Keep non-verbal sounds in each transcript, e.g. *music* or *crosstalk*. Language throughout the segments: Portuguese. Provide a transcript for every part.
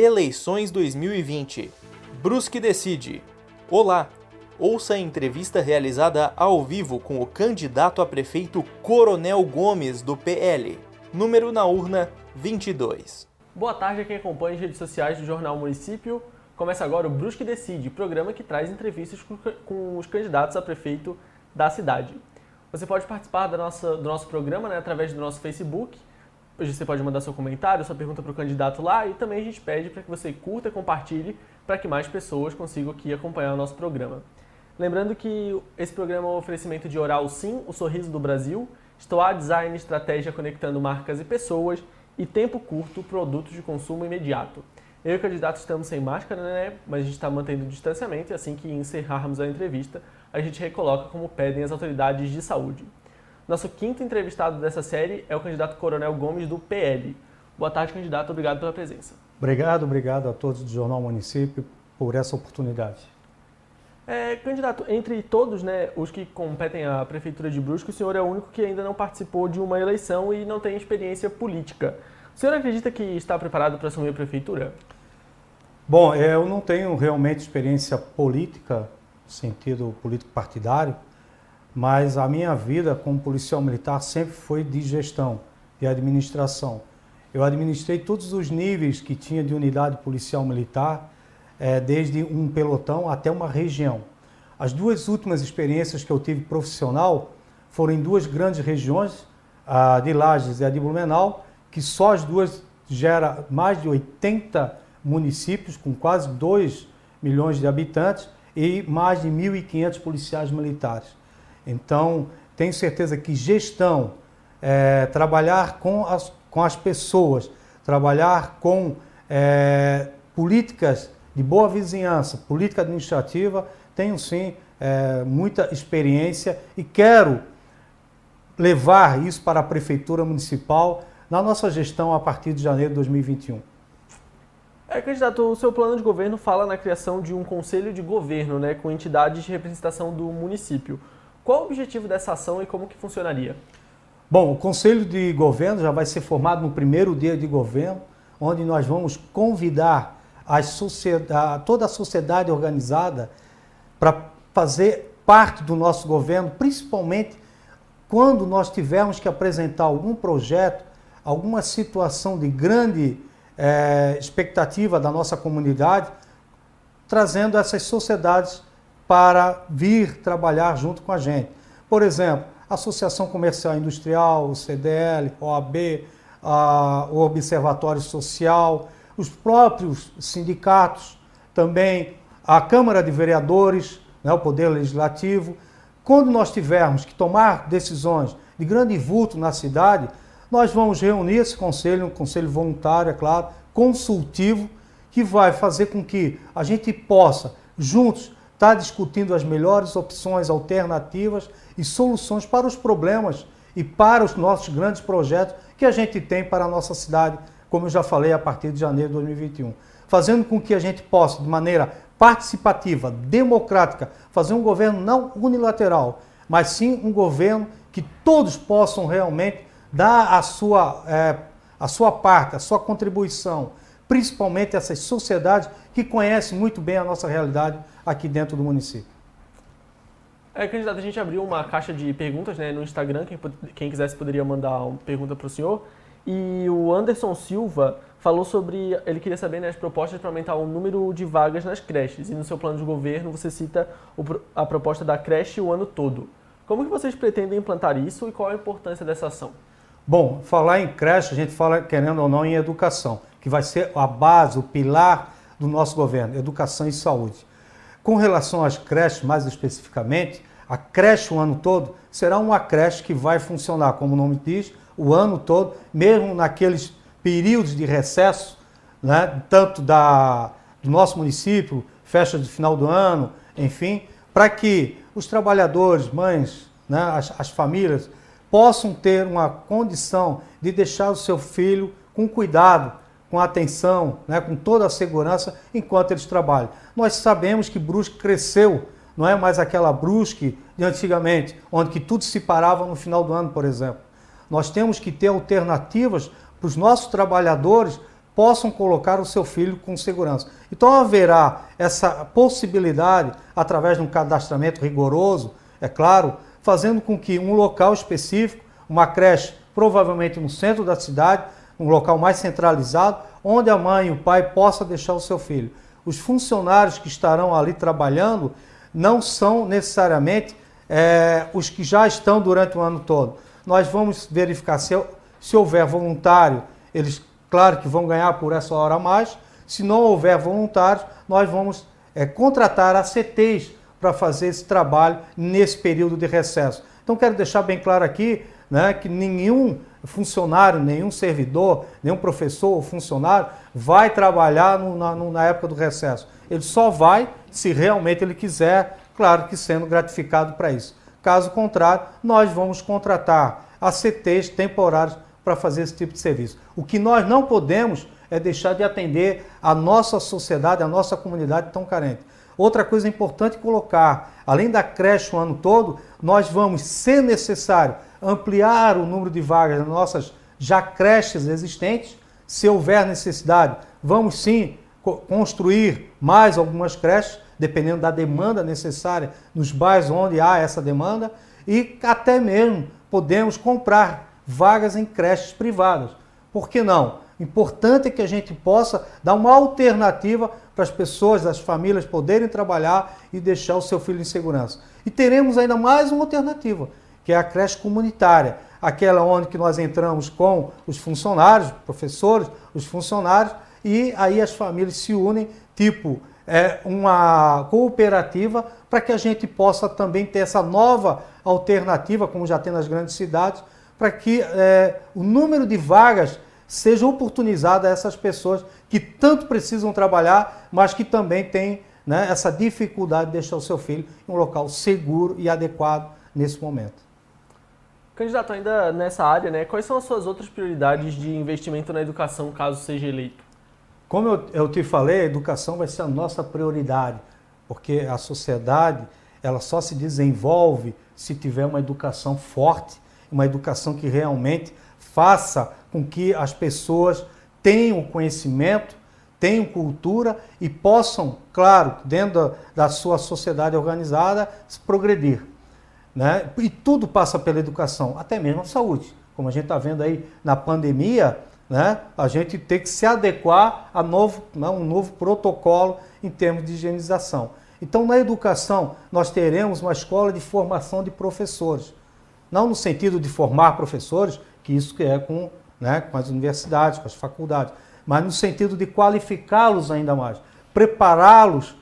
Eleições 2020. Brusque decide. Olá. Ouça a entrevista realizada ao vivo com o candidato a prefeito Coronel Gomes do PL. Número na urna 22. Boa tarde a quem acompanha as redes sociais do Jornal Município. Começa agora o Brusque Decide, programa que traz entrevistas com os candidatos a prefeito da cidade. Você pode participar da nossa, do nosso programa né, através do nosso Facebook, Hoje você pode mandar seu comentário, sua pergunta para o candidato lá e também a gente pede para que você curta e compartilhe para que mais pessoas consigam aqui acompanhar o nosso programa. Lembrando que esse programa é um oferecimento de Oral Sim, o sorriso do Brasil, Stoa Design, estratégia conectando marcas e pessoas e Tempo Curto, produtos de consumo imediato. Eu e o candidato estamos sem máscara, né? Mas a gente está mantendo o distanciamento e assim que encerrarmos a entrevista, a gente recoloca como pedem as autoridades de saúde. Nosso quinto entrevistado dessa série é o candidato Coronel Gomes do PL. Boa tarde, candidato. Obrigado pela presença. Obrigado, obrigado a todos do Jornal Município por essa oportunidade. É, candidato, entre todos né, os que competem à Prefeitura de Brusque, o senhor é o único que ainda não participou de uma eleição e não tem experiência política. O senhor acredita que está preparado para assumir a Prefeitura? Bom, é, eu não tenho realmente experiência política, sentido político partidário, mas a minha vida como policial militar sempre foi de gestão e administração. Eu administrei todos os níveis que tinha de unidade policial militar, é, desde um pelotão até uma região. As duas últimas experiências que eu tive profissional foram em duas grandes regiões, a de Lages e a de Blumenau, que só as duas gera mais de 80 municípios com quase 2 milhões de habitantes e mais de 1.500 policiais militares. Então, tenho certeza que gestão, é, trabalhar com as, com as pessoas, trabalhar com é, políticas de boa vizinhança, política administrativa, tenho sim é, muita experiência e quero levar isso para a Prefeitura Municipal na nossa gestão a partir de janeiro de 2021. É, candidato, o seu plano de governo fala na criação de um conselho de governo, né, com entidades de representação do município. Qual o objetivo dessa ação e como que funcionaria? Bom, o Conselho de Governo já vai ser formado no primeiro dia de governo, onde nós vamos convidar a sociedade, toda a sociedade organizada para fazer parte do nosso governo, principalmente quando nós tivermos que apresentar algum projeto, alguma situação de grande é, expectativa da nossa comunidade, trazendo essas sociedades para vir trabalhar junto com a gente. Por exemplo, Associação Comercial Industrial, o CDL, OAB, a, o Observatório Social, os próprios sindicatos, também a Câmara de Vereadores, né, o Poder Legislativo. Quando nós tivermos que tomar decisões de grande vulto na cidade, nós vamos reunir esse conselho, um conselho voluntário, é claro, consultivo, que vai fazer com que a gente possa, juntos, está discutindo as melhores opções alternativas e soluções para os problemas e para os nossos grandes projetos que a gente tem para a nossa cidade, como eu já falei, a partir de janeiro de 2021. Fazendo com que a gente possa, de maneira participativa, democrática, fazer um governo não unilateral, mas sim um governo que todos possam realmente dar a sua, é, a sua parte, a sua contribuição, principalmente essas sociedades que conhecem muito bem a nossa realidade aqui dentro do município. É, candidato, a gente abriu uma caixa de perguntas né, no Instagram, quem, quem quisesse poderia mandar uma pergunta para o senhor. E o Anderson Silva falou sobre, ele queria saber né, as propostas para aumentar o número de vagas nas creches. E no seu plano de governo você cita a proposta da creche o ano todo. Como que vocês pretendem implantar isso e qual a importância dessa ação? Bom, falar em creche, a gente fala, querendo ou não, em educação, que vai ser a base, o pilar do nosso governo, educação e saúde. Com relação às creches, mais especificamente, a creche o ano todo será uma creche que vai funcionar, como o nome diz, o ano todo, mesmo naqueles períodos de recesso, né, tanto da, do nosso município, festa de final do ano, enfim, para que os trabalhadores, mães, né, as, as famílias, possam ter uma condição de deixar o seu filho com cuidado, com atenção, né, com toda a segurança enquanto eles trabalham. Nós sabemos que Brusque cresceu, não é mais aquela Brusque de antigamente, onde que tudo se parava no final do ano, por exemplo. Nós temos que ter alternativas para os nossos trabalhadores possam colocar o seu filho com segurança. Então haverá essa possibilidade, através de um cadastramento rigoroso, é claro, fazendo com que um local específico, uma creche, provavelmente no centro da cidade, um local mais centralizado, onde a mãe e o pai possam deixar o seu filho. Os funcionários que estarão ali trabalhando não são necessariamente é, os que já estão durante o ano todo. Nós vamos verificar se, se houver voluntário, eles, claro que vão ganhar por essa hora a mais. Se não houver voluntários, nós vamos é, contratar ACTs para fazer esse trabalho nesse período de recesso. Então, quero deixar bem claro aqui né, que nenhum funcionário, nenhum servidor, nenhum professor ou funcionário vai trabalhar no, na, no, na época do recesso. Ele só vai se realmente ele quiser, claro que sendo gratificado para isso. Caso contrário, nós vamos contratar ACTs temporários para fazer esse tipo de serviço. O que nós não podemos é deixar de atender a nossa sociedade, a nossa comunidade tão carente. Outra coisa importante colocar, além da creche o ano todo, nós vamos, se necessário, ampliar o número de vagas nas nossas já creches existentes. Se houver necessidade, vamos sim construir mais algumas creches, dependendo da demanda necessária nos bairros onde há essa demanda, e até mesmo podemos comprar vagas em creches privadas. Por que não? Importante é que a gente possa dar uma alternativa para as pessoas, as famílias poderem trabalhar e deixar o seu filho em segurança. E teremos ainda mais uma alternativa, que é a creche comunitária, aquela onde que nós entramos com os funcionários, professores, os funcionários, e aí as famílias se unem, tipo é, uma cooperativa, para que a gente possa também ter essa nova alternativa, como já tem nas grandes cidades, para que é, o número de vagas seja oportunizado a essas pessoas que tanto precisam trabalhar, mas que também têm né, essa dificuldade de deixar o seu filho em um local seguro e adequado nesse momento. Candidato, ainda nessa área, né, quais são as suas outras prioridades de investimento na educação caso seja eleito? Como eu, eu te falei, a educação vai ser a nossa prioridade, porque a sociedade ela só se desenvolve se tiver uma educação forte, uma educação que realmente faça com que as pessoas tenham conhecimento, tenham cultura e possam, claro, dentro da, sua sociedade organizada, progredir. Né? E tudo passa pela educação, até mesmo a saúde. Como a gente está vendo aí na pandemia, né? a gente tem que se adequar a novo, né? um novo protocolo em termos de higienização. Então, na educação, nós teremos uma escola de formação de professores. Não no sentido de formar professores, que isso que é com, né, com as universidades, com as faculdades, mas no sentido de qualificá-los ainda mais, prepará-los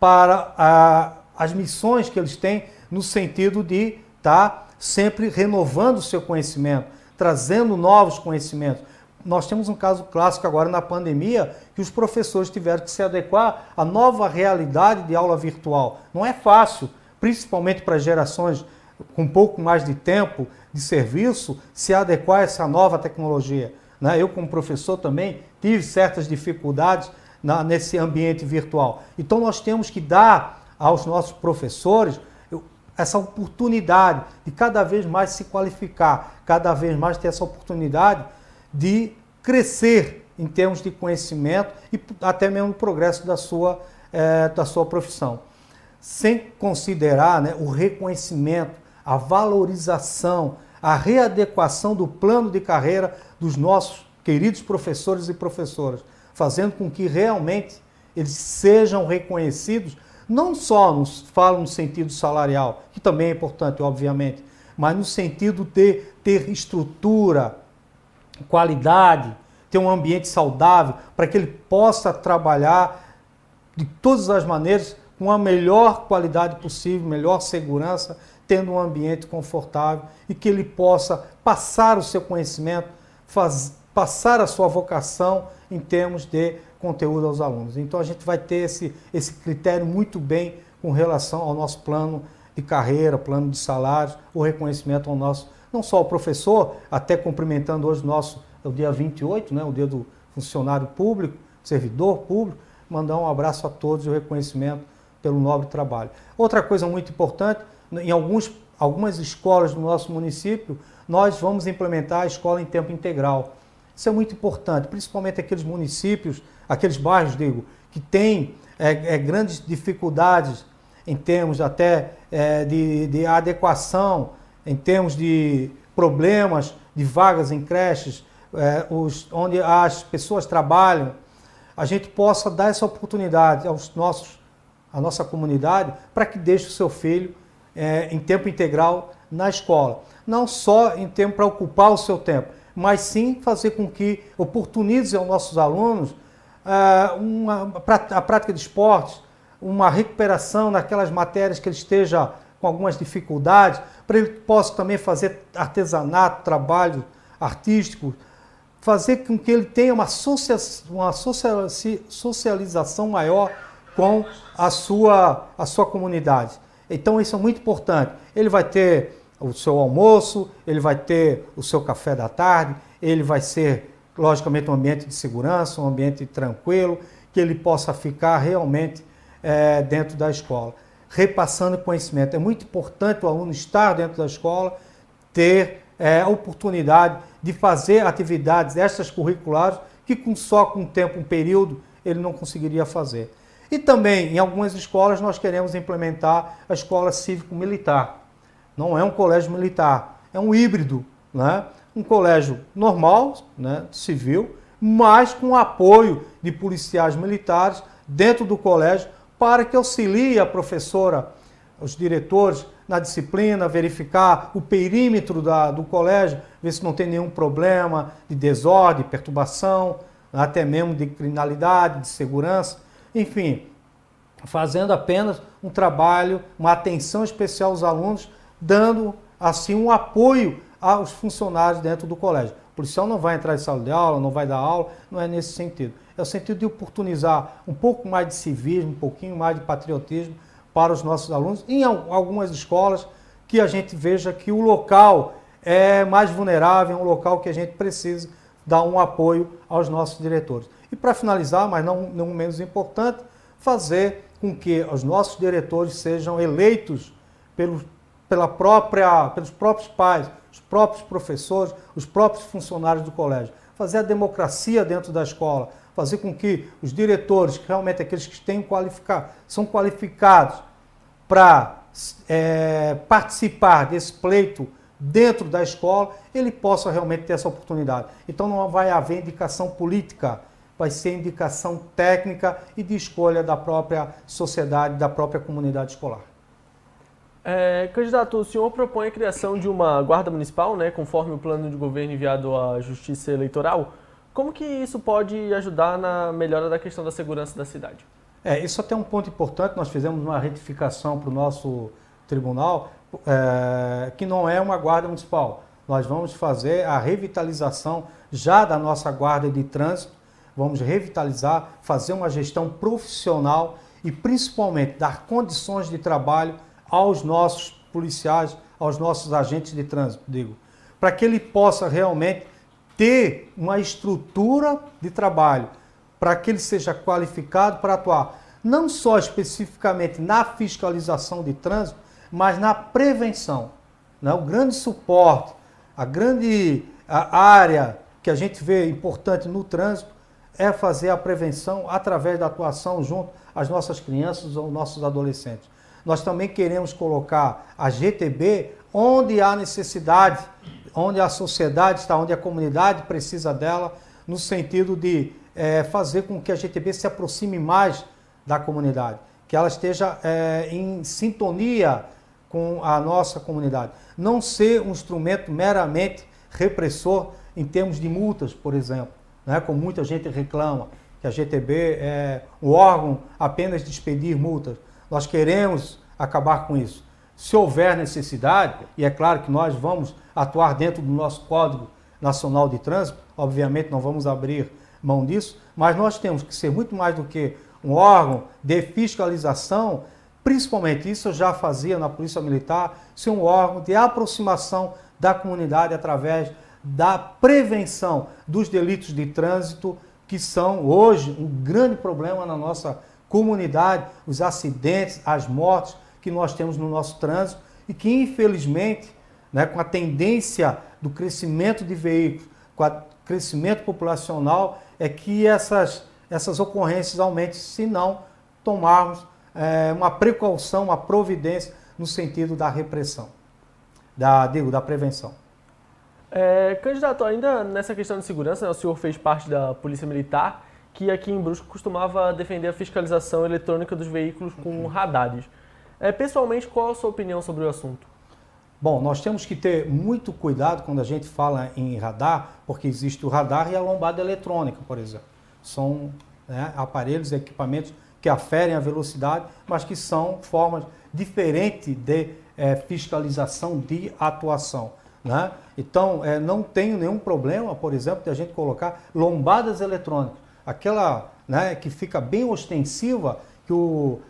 para a, as missões que eles têm, no sentido de estar tá sempre renovando o seu conhecimento, trazendo novos conhecimentos. Nós temos um caso clássico agora na pandemia que os professores tiveram que se adequar à nova realidade de aula virtual. Não é fácil, principalmente para gerações com pouco mais de tempo de serviço, se adequar a essa nova tecnologia. Né? Eu, como professor, também tive certas dificuldades nesse ambiente virtual. Então, nós temos que dar aos nossos professores essa oportunidade de cada vez mais se qualificar, cada vez mais ter essa oportunidade de crescer em termos de conhecimento e até mesmo progresso da sua, é, da sua profissão. Sem considerar né, o reconhecimento a valorização, a readequação do plano de carreira dos nossos queridos professores e professoras, fazendo com que realmente eles sejam reconhecidos, não só nos falo no sentido salarial, que também é importante, obviamente, mas no sentido de ter estrutura, qualidade, ter um ambiente saudável, para que ele possa trabalhar de todas as maneiras com a melhor qualidade possível, melhor segurança tendo um ambiente confortável e que ele possa passar o seu conhecimento, faz, passar a sua vocação em termos de conteúdo aos alunos. Então a gente vai ter esse, esse critério muito bem com relação ao nosso plano de carreira, plano de salários, o reconhecimento ao nosso, não só ao professor, até cumprimentando hoje o nosso, é o dia 28, né, o dia do funcionário público, servidor público, mandar um abraço a todos e o reconhecimento pelo nobre trabalho. Outra coisa muito importante, em alguns, algumas escolas do nosso município, nós vamos implementar a escola em tempo integral. Isso é muito importante, principalmente aqueles municípios, aqueles bairros, digo, que têm é, é, grandes dificuldades em termos até é, de, de adequação, em termos de problemas de vagas em creches, é, os, onde as pessoas trabalham, a gente possa dar essa oportunidade aos nossos, à nossa comunidade para que deixe o seu filho é, em tempo integral na escola. Não só em tempo para ocupar o seu tempo, mas sim fazer com que oportunize aos nossos alunos uma, a prática de esportes, uma recuperação naquelas matérias que ele esteja com algumas dificuldades, para ele possa também fazer artesanato, trabalho artístico, fazer com que ele tenha uma, uma socialização maior com a sua, a sua comunidade. Então isso é muito importante. Ele vai ter o seu almoço, ele vai ter o seu café da tarde, ele vai ser, logicamente, um ambiente de segurança, um ambiente tranquilo, que ele possa ficar realmente é, dentro da escola, repassando conhecimento. É muito importante o aluno estar dentro da escola, ter é, a oportunidade de fazer atividades extracurriculares que com só com tempo, um período, ele não conseguiria fazer. E também, em algumas escolas, nós queremos implementar a escola cívico-militar. Não é um colégio militar, é um híbrido, né? Um colégio normal, né? civil, mas com apoio de policiais militares dentro do colégio para que auxilie a professora, os diretores na disciplina, verificar o perímetro da, do colégio, ver se não tem nenhum problema de desordem, perturbação, até mesmo de criminalidade, de segurança, enfim, fazendo apenas um trabalho, uma atenção especial aos alunos, dando assim um apoio aos funcionários dentro do colégio. O policial não vai entrar em sala de aula, não vai dar aula, não é nesse sentido. É o sentido de oportunizar um pouco mais de civismo, um pouquinho mais de patriotismo para os nossos alunos, em algumas escolas que a gente veja que o local é mais vulnerável, é um local que a gente precisa dar um apoio aos nossos diretores. E para finalizar, mas não, não menos importante, fazer com que os nossos diretores sejam eleitos pela própria, pelos próprios pais, próprios professores, os próprios funcionários do colégio. Fazer a democracia dentro da escola, fazer com que os diretores, que realmente aqueles que têm qualificar, são qualificados para é, participar desse pleito dentro da escola, ele possa realmente ter essa oportunidade. Então não vai haver indicação política, vai ser indicação técnica e de escolha da própria sociedade, da própria comunidade escolar. É, candidato, o senhor propõe a criação de uma guarda municipal, né, conforme o plano de governo enviado à Justiça Eleitoral. Como que isso pode ajudar na melhora da questão da segurança da cidade? É, isso até é um ponto importante. Nós fizemos uma retificação para o nosso tribunal, é, que não é uma guarda municipal. Nós vamos fazer a revitalização já da nossa guarda de trânsito, vamos revitalizar, fazer uma gestão profissional e principalmente dar condições de trabalho aos nossos policiais, aos nossos agentes de trânsito, digo, para que ele possa realmente ter uma estrutura de trabalho para que ele seja qualificado para atuar não só especificamente na fiscalização de trânsito, mas na prevenção. Né? O grande suporte, a grande área que a gente vê importante no trânsito é fazer a prevenção através da atuação junto às nossas crianças ou nossos adolescentes. Nós também queremos colocar a GTB onde há necessidade onde a sociedade está, onde a comunidade precisa dela, no sentido de é, fazer com que a GTB se aproxime mais da comunidade, que ela esteja é, em sintonia com a nossa comunidade. Não ser um instrumento meramente repressor em termos de multas, por exemplo, né, como muita gente reclama, que a GTB é um órgão apenas de expedir multas. Nós queremos acabar com isso. Se houver necessidade, e é claro que nós vamos atuar dentro do nosso Código Nacional de Trânsito, obviamente não vamos abrir mão disso, mas nós temos que ser muito mais do que um órgão de fiscalização, principalmente isso eu já fazia na Polícia Militar, ser um órgão de aproximação da comunidade através da prevenção dos delitos de trânsito, que são hoje um grande problema na nossa comunidade, os acidentes, as mortes que nós temos no nosso trânsito e que infelizmente né, com a tendência do crescimento de veículos, com a crescimento populacional, é que essas, essas ocorrências aumentem, se não tomarmos é, uma precaução, uma providência no sentido da repressão, da, digo, da prevenção. É, candidato, ainda nessa questão de segurança, né, o senhor fez parte da Polícia Militar, que aqui em Brusque costumava defender a fiscalização eletrônica dos veículos com radares. É, pessoalmente, qual a sua opinião sobre o assunto? Bom, nós temos que ter muito cuidado quando a gente fala em radar, porque existe o radar e a lombada eletrônica, por exemplo. São né, aparelhos, equipamentos que aferem a velocidade, mas que são formas diferentes de é, fiscalização de atuação. Né? Então, é, não tenho nenhum problema, por exemplo, de a gente colocar lombadas eletrônicas. Aquela né, que fica bem ostensiva, que o,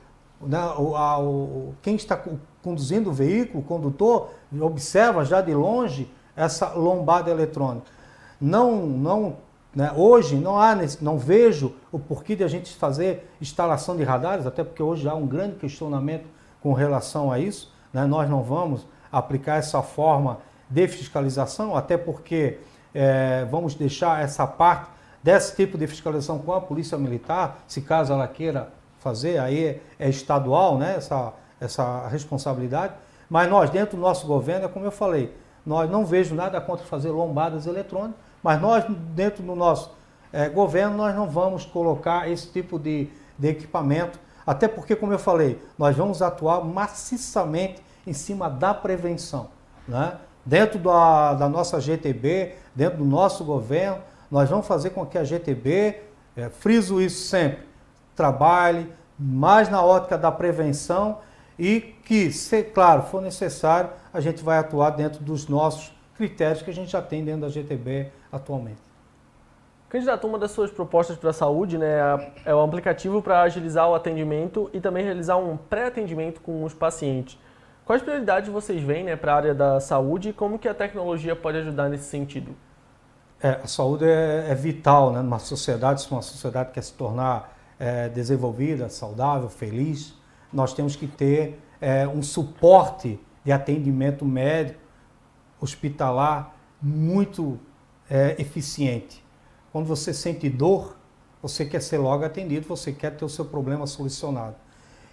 né, o, a, o, quem está conduzindo o veículo, o condutor, observa já de longe essa lombada eletrônica. Não, não, né, hoje não há, não vejo o porquê de a gente fazer instalação de radares, até porque hoje há um grande questionamento com relação a isso. Né, nós não vamos aplicar essa forma de fiscalização, até porque é, vamos deixar essa parte desse tipo de fiscalização com a Polícia Militar, se caso ela queira fazer, aí é estadual né, essa, essa responsabilidade. Mas nós, dentro do nosso governo, é como eu falei, nós não vejo nada contra fazer lombadas eletrônicas, mas nós, dentro do nosso é, governo, nós não vamos colocar esse tipo de, de equipamento, até porque, como eu falei, nós vamos atuar maciçamente em cima da prevenção. Né? Dentro da, da nossa GTB, dentro do nosso governo, nós vamos fazer com que a GTB, é, friso isso sempre, trabalhe mais na ótica da prevenção e que, se claro for necessário, a gente vai atuar dentro dos nossos critérios que a gente já tem dentro da GTB atualmente. Candidato, uma das suas propostas para a saúde né, é o aplicativo para agilizar o atendimento e também realizar um pré-atendimento com os pacientes. Quais prioridades vocês veem né, para a área da saúde e como que a tecnologia pode ajudar nesse sentido? É, a saúde é, é vital né, numa sociedade, se uma sociedade quer se tornar é, desenvolvida, saudável, feliz, nós temos que ter é, um suporte de atendimento médico, hospitalar, muito é, eficiente. Quando você sente dor, você quer ser logo atendido, você quer ter o seu problema solucionado.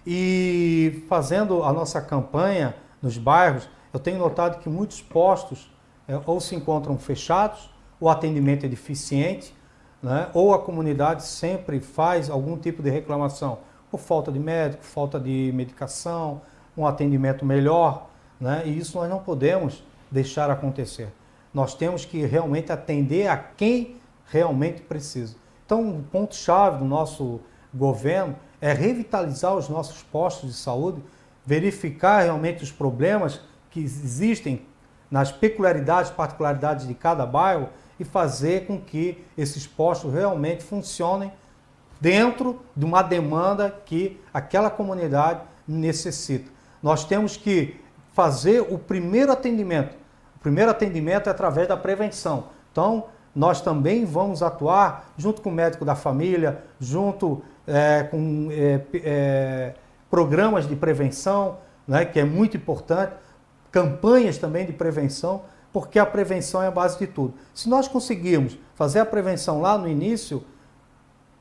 E fazendo a nossa campanha nos bairros, eu tenho notado que muitos postos é, ou se encontram fechados, o atendimento é deficiente, né, ou a comunidade sempre faz algum tipo de reclamação por falta de médico, falta de medicação, um atendimento melhor, né, e isso nós não podemos deixar acontecer. Nós temos que realmente atender a quem realmente precisa. Então, um ponto-chave do nosso governo é revitalizar os nossos postos de saúde, verificar realmente os problemas que existem nas peculiaridades, particularidades de cada bairro e fazer com que esses postos realmente funcionem dentro de uma demanda que aquela comunidade necessita. Nós temos que fazer o primeiro atendimento. O primeiro atendimento é através da prevenção. Então, nós também vamos atuar junto com o médico da família, junto é, com é, é, programas de prevenção, né, que é muito importante, campanhas também de prevenção, porque a prevenção é a base de tudo. Se nós conseguirmos fazer a prevenção lá no início,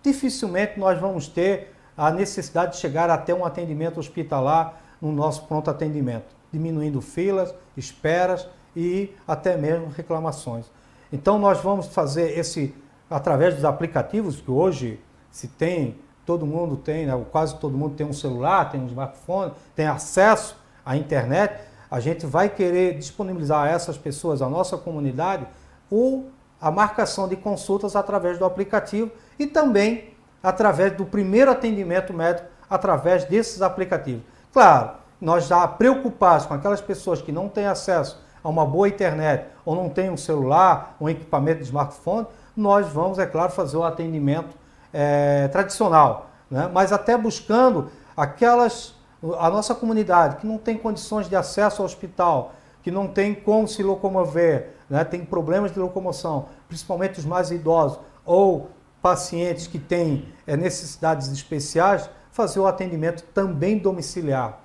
dificilmente nós vamos ter a necessidade de chegar até um atendimento hospitalar no nosso pronto atendimento, diminuindo filas, esperas e até mesmo reclamações. Então nós vamos fazer esse através dos aplicativos que hoje se tem todo mundo tem, né, quase todo mundo tem um celular, tem um smartphone, tem acesso à internet, a gente vai querer disponibilizar a essas pessoas, a nossa comunidade, o, a marcação de consultas através do aplicativo e também através do primeiro atendimento médico através desses aplicativos. Claro, nós já preocupados com aquelas pessoas que não têm acesso a uma boa internet ou não têm um celular, um equipamento de smartphone, nós vamos, é claro, fazer o atendimento é, tradicional, né? mas até buscando aquelas, a nossa comunidade que não tem condições de acesso ao hospital, que não tem como se locomover, né? tem problemas de locomoção, principalmente os mais idosos ou pacientes que têm é, necessidades especiais, fazer o atendimento também domiciliar.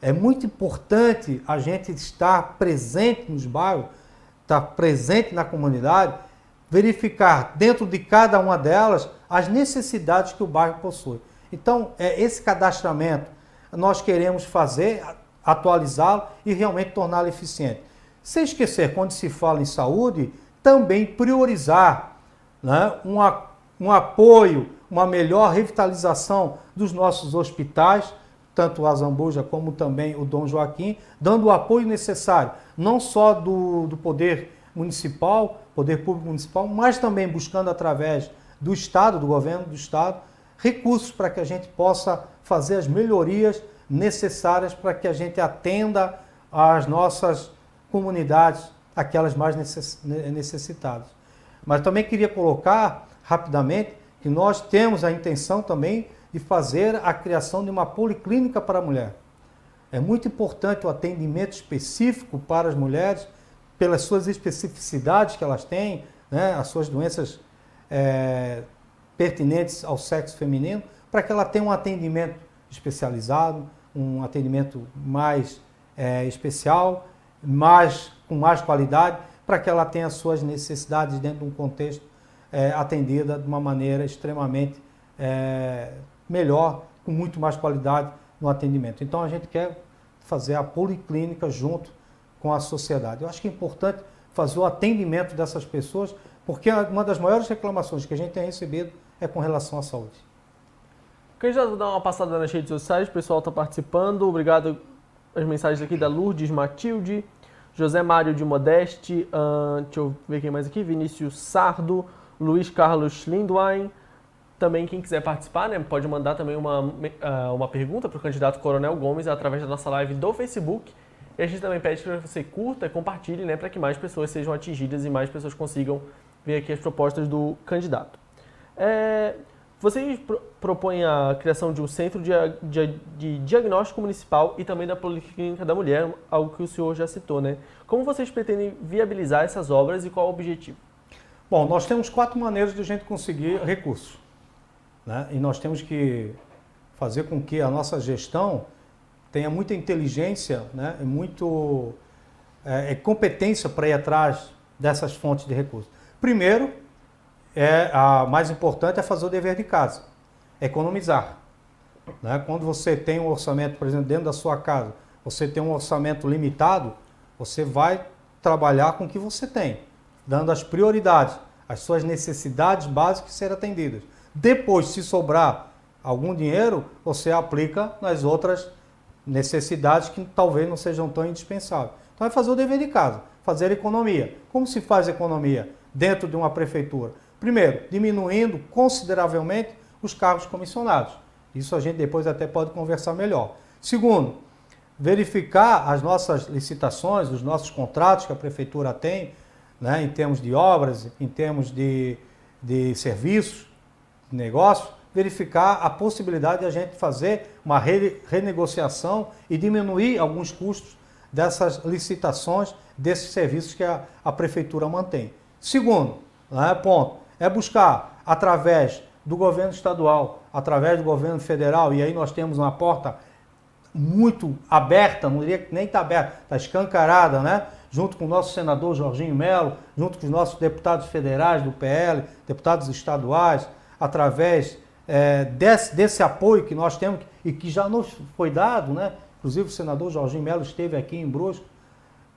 É muito importante a gente estar presente nos bairros, estar presente na comunidade, verificar dentro de cada uma delas as necessidades que o bairro possui. Então, é, esse cadastramento nós queremos fazer, atualizá-lo e realmente torná-lo eficiente. Sem esquecer, quando se fala em saúde, também priorizar né, um, um apoio, uma melhor revitalização dos nossos hospitais, tanto o Azambuja como também o Dom Joaquim, dando o apoio necessário, não só do, do poder municipal, poder público municipal, mas também buscando através do Estado, do governo do Estado, recursos para que a gente possa fazer as melhorias necessárias para que a gente atenda às nossas comunidades, aquelas mais necessitadas. Mas também queria colocar rapidamente que nós temos a intenção também de fazer a criação de uma policlínica para a mulher. É muito importante o atendimento específico para as mulheres, pelas suas especificidades que elas têm, né, as suas doenças é, pertinentes ao sexo feminino, para que ela tenha um atendimento especializado, um atendimento mais é, especial, mais, com mais qualidade, para que ela tenha suas necessidades dentro de um contexto é, atendida de uma maneira extremamente é, melhor, com muito mais qualidade no atendimento. Então a gente quer fazer a policlínica junto com a sociedade. Eu acho que é importante fazer o atendimento dessas pessoas, porque uma das maiores reclamações que a gente tem recebido é com relação à saúde. Candidato, dar uma passada nas redes sociais, o pessoal está participando. Obrigado as mensagens aqui da Lourdes Matilde, José Mário de Modeste, uh, deixa eu ver quem mais aqui, Vinícius Sardo, Luiz Carlos Lindwein, também quem quiser participar, né, pode mandar também uma, uh, uma pergunta para o candidato Coronel Gomes através da nossa live do Facebook. E a gente também pede que você curta e compartilhe, né, para que mais pessoas sejam atingidas e mais pessoas consigam ver aqui as propostas do candidato. É, vocês pro, propõem a criação de um centro de, de, de, diagnóstico municipal e também da Policlínica da Mulher, algo que o senhor já citou, né? Como vocês pretendem viabilizar essas obras e qual o objetivo? Bom, nós temos quatro maneiras de a gente conseguir recursos. Né? E nós temos que fazer com que a nossa gestão tenha muita inteligência né? e muito é, é competência para ir atrás dessas fontes de recursos. Primeiro, é a mais importante é fazer o dever de casa, economizar. Né? Quando você tem um orçamento, por exemplo, dentro da sua casa, você tem um orçamento limitado, você vai trabalhar com o que você tem, dando as prioridades, as suas necessidades básicas serem atendidas. Depois, se sobrar algum dinheiro, você aplica nas outras necessidades que talvez não sejam tão indispensáveis. Então, é fazer o dever de casa, fazer economia. Como se faz economia dentro de uma prefeitura? Primeiro, diminuindo consideravelmente os cargos comissionados. Isso a gente depois até pode conversar melhor. Segundo, verificar as nossas licitações, os nossos contratos que a prefeitura tem, né, em termos de obras, em termos de, de serviços, de negócios, verificar a possibilidade de a gente fazer uma re, renegociação e diminuir alguns custos dessas licitações, desses serviços que a, a prefeitura mantém. Segundo, né, ponto, é buscar através do governo estadual, através do governo federal, e aí nós temos uma porta muito aberta, não diria que nem está aberta, está escancarada, né? Junto com o nosso senador Jorginho Melo, junto com os nossos deputados federais do PL, deputados estaduais, através é, desse, desse apoio que nós temos e que já nos foi dado, né? Inclusive o senador Jorginho Melo esteve aqui em Brusco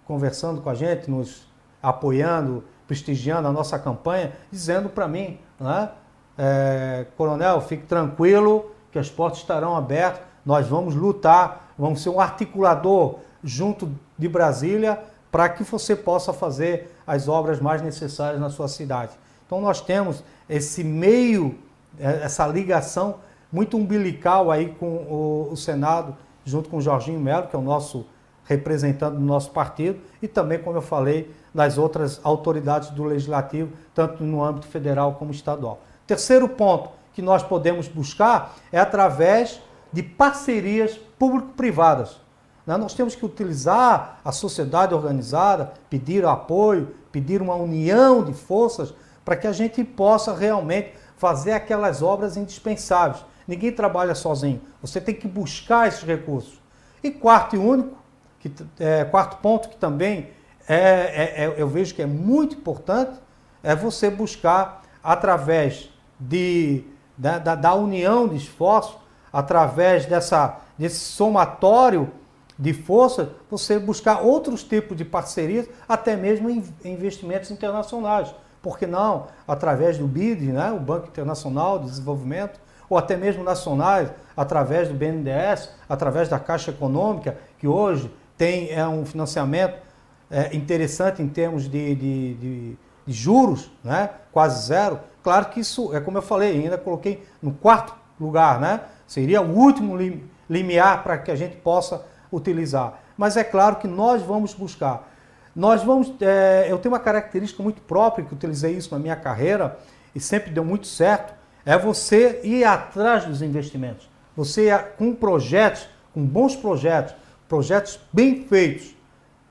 conversando com a gente, nos apoiando prestigiando a nossa campanha, dizendo para mim, né, é, coronel, fique tranquilo que as portas estarão abertas, nós vamos lutar, vamos ser um articulador junto de Brasília para que você possa fazer as obras mais necessárias na sua cidade. Então nós temos esse meio, é, essa ligação muito umbilical aí com o, o Senado, junto com o Jorginho Melo, que é o nosso representante do nosso partido, e também, como eu falei, das outras autoridades do legislativo, tanto no âmbito federal como estadual. Terceiro ponto que nós podemos buscar é através de parcerias público-privadas. Né? Nós temos que utilizar a sociedade organizada, pedir apoio, pedir uma união de forças para que a gente possa realmente fazer aquelas obras indispensáveis. Ninguém trabalha sozinho. Você tem que buscar esses recursos. E quarto e único, que, é, quarto ponto que também é, é, é, eu vejo que é muito importante é você buscar, através de, da, da, da união de esforços, através dessa, desse somatório de força, você buscar outros tipos de parcerias, até mesmo em investimentos internacionais. Por que não? Através do BID, né, o Banco Internacional de Desenvolvimento, ou até mesmo nacionais, através do BNDES, através da Caixa Econômica, que hoje tem é, um financiamento é, interessante em termos de, de, de, de, juros, né, quase zero. Claro que isso, é como eu falei, ainda coloquei no quarto lugar, né, seria o último limiar para que a gente possa utilizar. Mas é claro que nós vamos buscar. Nós vamos. É, eu tenho uma característica muito própria, que utilizei isso na minha carreira e sempre deu muito certo, é você ir atrás dos investimentos. Você com projetos, com bons projetos, projetos bem feitos,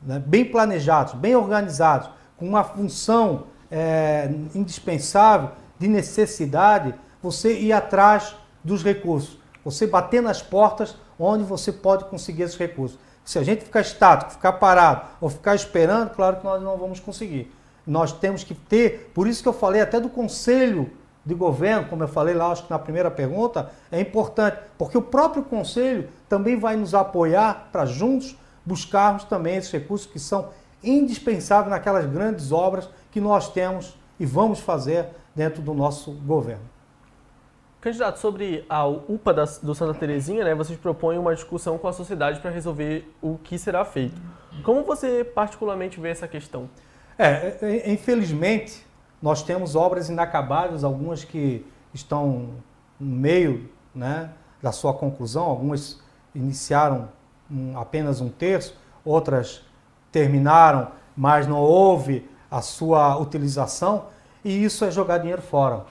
né, bem planejados, bem organizados, com uma função é, indispensável de necessidade, você ir atrás dos recursos. Você bater nas portas onde você pode conseguir esses recursos. Se a gente ficar estático, ficar parado ou ficar esperando, claro que nós não vamos conseguir. Nós temos que ter, por isso que eu falei até do conselho de governo, como eu falei lá, acho que na primeira pergunta, é importante, porque o próprio conselho também vai nos apoiar para juntos buscarmos também esses recursos que são indispensáveis naquelas grandes obras que nós temos e vamos fazer dentro do nosso governo. Candidato, sobre a UPA da, do Santa Terezinha, né, vocês propõem uma discussão com a sociedade para resolver o que será feito. Como você particularmente vê essa questão? É, é, é, infelizmente, nós temos obras inacabadas, algumas que estão no meio né, da sua conclusão, algumas iniciaram um, apenas um terço, outras terminaram, mas não houve a sua utilização, e isso é jogar dinheiro fora.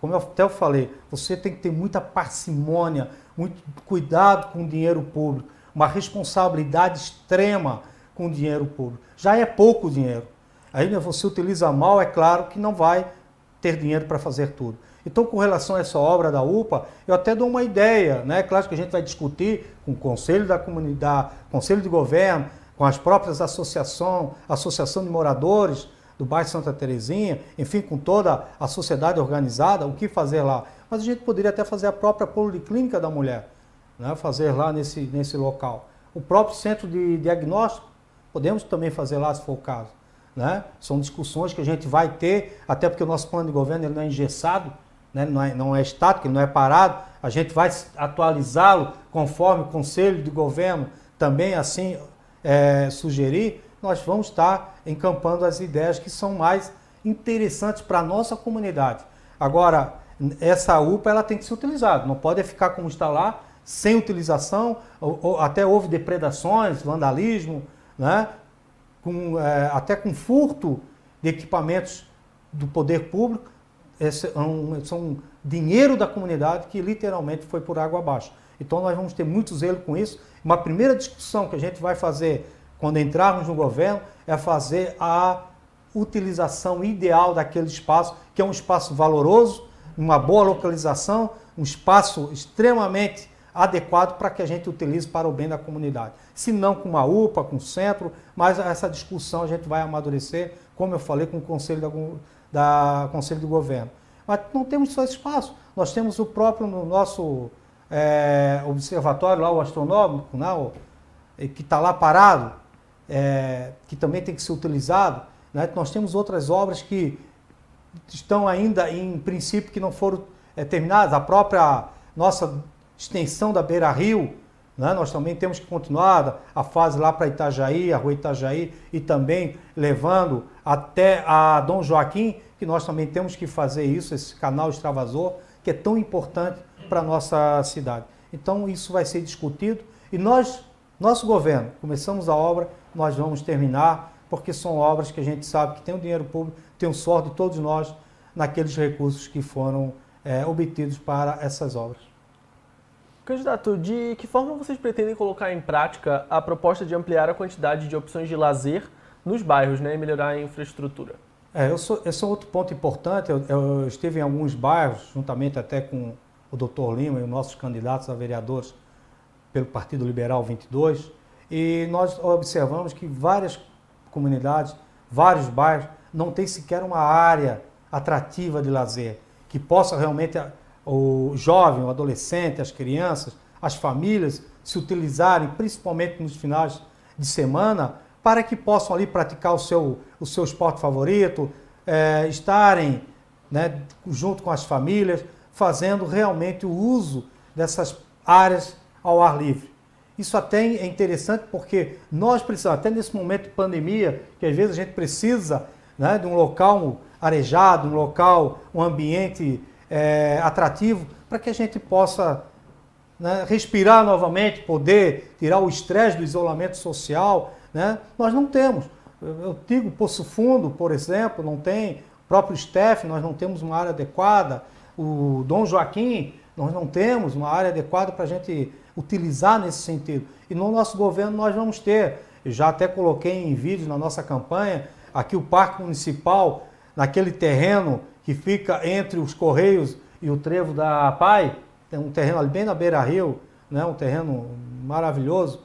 Como eu até falei, você tem que ter muita parcimônia, muito cuidado com o dinheiro público, uma responsabilidade extrema com o dinheiro público. Já é pouco dinheiro. Aí né, você utiliza mal, é claro que não vai ter dinheiro para fazer tudo. Então, com relação a essa obra da UPA, eu até dou uma ideia, né? Claro que a gente vai discutir com o Conselho da Comunidade, Conselho de Governo, com as próprias associações, Associação de Moradores, do bairro Santa Terezinha, enfim, com toda a sociedade organizada, o que fazer lá. Mas a gente poderia até fazer a própria policlínica da mulher, né? fazer lá nesse, nesse local. O próprio centro de diagnóstico, podemos também fazer lá se for o caso. Né? São discussões que a gente vai ter, até porque o nosso plano de governo ele não é engessado, né? não, é, não é estático, não é parado. A gente vai atualizá-lo conforme o Conselho de Governo também assim é, sugerir nós vamos estar encampando as ideias que são mais interessantes para a nossa comunidade. Agora, essa UPA ela tem que ser utilizada, não pode ficar como está lá, sem utilização, ou, ou, até houve depredações, vandalismo, né? com, é, até com furto de equipamentos do poder público, é são dinheiro da comunidade que literalmente foi por água abaixo. Então nós vamos ter muito zelo com isso. Uma primeira discussão que a gente vai fazer quando entrarmos no governo, é fazer a utilização ideal daquele espaço, que é um espaço valoroso, uma boa localização, um espaço extremamente adequado para que a gente utilize para o bem da comunidade. Se não com uma UPA, com centro, mas essa discussão a gente vai amadurecer, como eu falei, com o Conselho, da, da Conselho do Governo. Mas não temos só espaço, nós temos o próprio no nosso é, observatório lá, o astronômico, né, o, que está lá parado, é, que também tem que ser utilizado. Né? Nós temos outras obras que estão ainda em princípio que não foram é, terminadas. A própria nossa extensão da Beira Rio, né? nós também temos que continuar a fase lá para Itajaí, a rua Itajaí, e também levando até a Dom Joaquim, que nós também temos que fazer isso, esse canal extravasor, que é tão importante para a nossa cidade. Então isso vai ser discutido e nós, nosso governo, começamos a obra nós vamos terminar, porque são obras que a gente sabe que tem o dinheiro público, tem o sorte de todos nós naqueles recursos que foram é, obtidos para essas obras. Candidato, de que forma vocês pretendem colocar em prática a proposta de ampliar a quantidade de opções de lazer nos bairros né, e melhorar a infraestrutura? É, eu sou, esse é outro ponto importante. Eu, eu, estive em alguns bairros, juntamente até com o doutor Lima e os nossos candidatos a vereadores pelo Partido Liberal 22, e nós observamos que várias comunidades, vários bairros não tem sequer uma área atrativa de lazer que possa realmente o jovem, o adolescente, as crianças, as famílias se utilizarem, principalmente nos finais de semana, para que possam ali praticar o seu, o seu esporte favorito, é, estarem né, junto com as famílias, fazendo realmente o uso dessas áreas ao ar livre. Isso até é interessante porque nós precisamos, até nesse momento de pandemia, que às vezes a gente precisa né, de um local arejado, um local, um ambiente é, atrativo, para que a gente possa né, respirar novamente, poder tirar o estresse do isolamento social. Né? Nós não temos. Eu digo Poço Fundo, por exemplo, não tem. O próprio STEF, nós não temos uma área adequada. O Dom Joaquim, nós não temos uma área adequada para a gente utilizar nesse sentido. E no nosso governo nós vamos ter. Eu já até coloquei em vídeo na nossa campanha, aqui o Parque Municipal, naquele terreno que fica entre os Correios e o Trevo da Pai, tem um terreno ali bem na beira-rio, né, um terreno maravilhoso,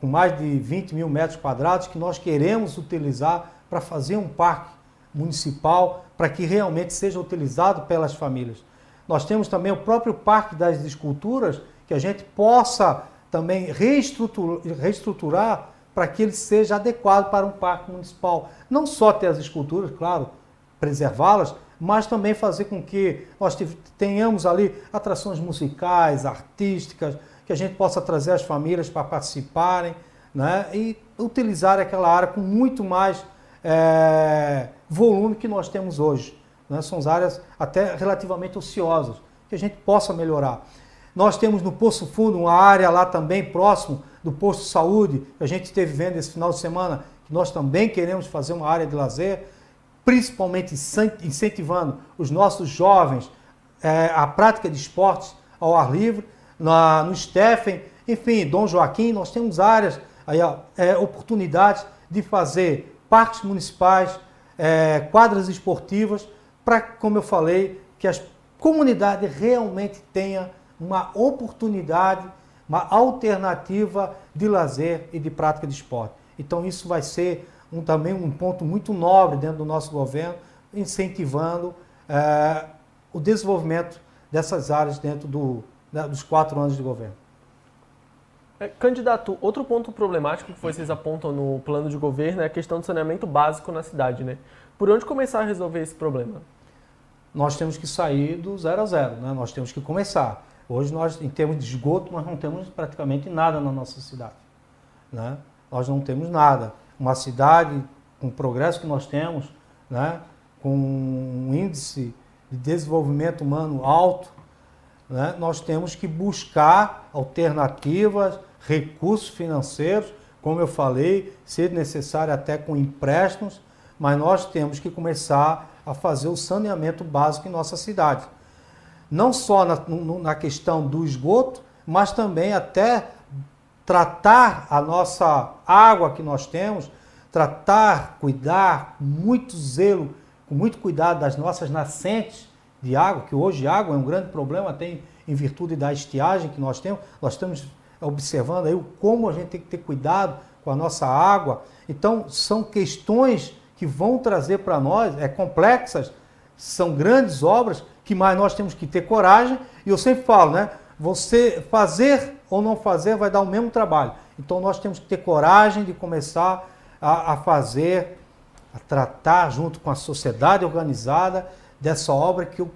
com mais de 20 mil metros quadrados, que nós queremos utilizar para fazer um parque municipal, para que realmente seja utilizado pelas famílias. Nós temos também o próprio Parque das Esculturas, que a gente possa também reestruturar, reestruturar para que ele seja adequado para um parque municipal. Não só ter as esculturas, claro, preservá-las, mas também fazer com que nós tenhamos ali atrações musicais, artísticas, que a gente possa trazer as famílias para participarem né? e utilizar aquela área com muito mais é, volume que nós temos hoje. Né? São áreas até relativamente ociosas, que a gente possa melhorar. Nós temos no Poço Fundo uma área lá também próximo do posto de saúde, que a gente esteve vendo esse final de semana, que nós também queremos fazer uma área de lazer, principalmente incentivando os nossos jovens é, a prática de esportes ao ar livre, na, no Stephen, enfim, Dom Joaquim, nós temos áreas, aí, ó, é, oportunidades de fazer parques municipais, é, quadras esportivas, para, como eu falei, que as comunidades realmente tenham uma oportunidade, uma alternativa de lazer e de prática de esporte. Então isso vai ser um, também um ponto muito nobre dentro do nosso governo, incentivando é, o desenvolvimento dessas áreas dentro do, dos quatro anos de governo. É, candidato, outro ponto problemático que vocês apontam no plano de governo é a questão do saneamento básico na cidade, né? Por onde começar a resolver esse problema? nós temos que sair do zero a zero, né? nós temos que começar. Hoje, nós, em termos de esgoto, nós não temos praticamente nada na nossa cidade. Né? Nós não temos nada. Uma cidade com o progresso que nós temos, né? com um índice de desenvolvimento humano alto, né? nós temos que buscar alternativas, recursos financeiros, como eu falei, se necessário até com empréstimos, mas nós temos que começar a fazer o saneamento básico em nossa cidade. Não só na, na questão do esgoto, mas também até tratar a nossa água que nós temos, tratar, cuidar muito zelo, com muito cuidado das nossas nascentes de água, que hoje água é um grande problema, tem em virtude da estiagem que nós temos, nós estamos observando aí como a gente tem que ter cuidado com a nossa água. Então, são questões que vão trazer para nós, é complexas, são grandes obras, que mais nós temos que ter coragem, e eu sempre falo, né? Você fazer ou não fazer vai dar o mesmo trabalho. Então nós temos que ter coragem de começar a, a fazer, a tratar junto com a sociedade organizada dessa obra que eu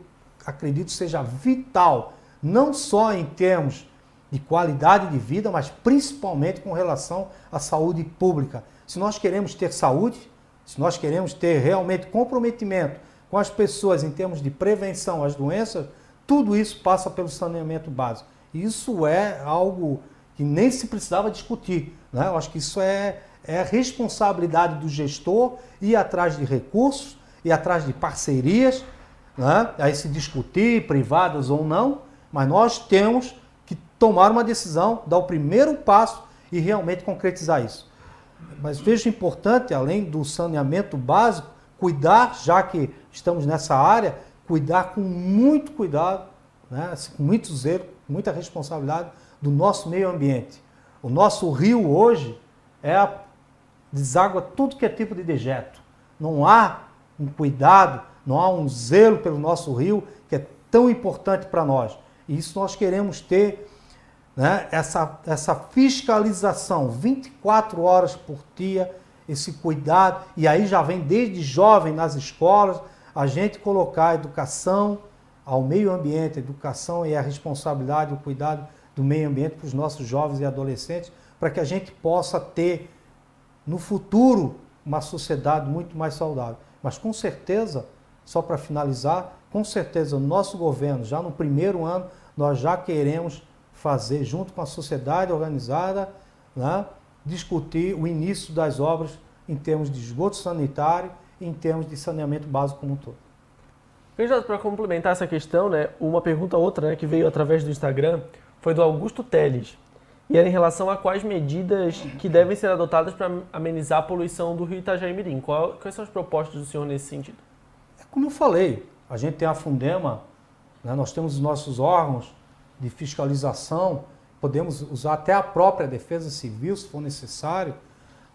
acredito seja vital, não só em termos de qualidade de vida, mas principalmente com relação à saúde pública. Se nós queremos ter saúde, se nós queremos ter realmente comprometimento com as pessoas em termos de prevenção às doenças, tudo isso passa pelo saneamento básico. Isso é algo que nem se precisava discutir. Né? Eu acho que isso é, é responsabilidade do gestor ir atrás de recursos, ir atrás de parcerias, né? aí se discutir, privadas ou não, mas nós temos que tomar uma decisão, dar o primeiro passo e realmente concretizar isso. Mas vejo importante, além do saneamento básico, cuidar, já que estamos nessa área, cuidar com muito cuidado, né, assim, com muito zelo, muita responsabilidade do nosso meio ambiente. O nosso rio hoje é a, deságua tudo que é tipo de dejeto. Não há um cuidado, não há um zelo pelo nosso rio que é tão importante para nós. E isso nós queremos ter né, essa, essa fiscalização 24 horas por dia, esse cuidado, e aí já vem desde jovem nas escolas, a gente colocar a educação ao meio ambiente, a educação e a responsabilidade, o cuidado do meio ambiente para os nossos jovens e adolescentes, para que a gente possa ter no futuro uma sociedade muito mais saudável. Mas com certeza, só para finalizar, com certeza o nosso governo, já no primeiro ano, nós já queremos fazer, junto com a sociedade organizada, né, discutir o início das obras em termos de esgoto sanitário e em termos de saneamento básico como um todo. Candidato, para complementar essa questão, né, uma pergunta outra né, que veio através do Instagram foi do Augusto Teles. E era em relação a quais medidas que devem ser adotadas para amenizar a poluição do rio Itajaí Mirim. Qual, quais são as propostas do senhor nesse sentido? É como eu falei, a gente tem a Fundema, né, nós temos os nossos órgãos de fiscalização, podemos usar até a própria Defesa Civil, se for necessário,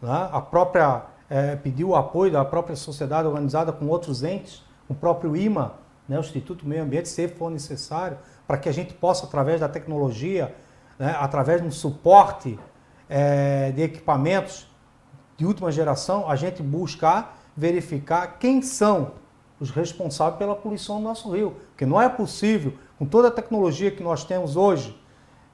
né, a própria é, pedir o apoio da própria sociedade organizada com outros entes, o próprio IMA, né, o Instituto Meio Ambiente, se for necessário, para que a gente possa, através da tecnologia, né, através de um suporte é, de equipamentos de última geração, a gente buscar verificar quem são os responsáveis pela poluição do nosso rio. Porque não é possível, com toda a tecnologia que nós temos hoje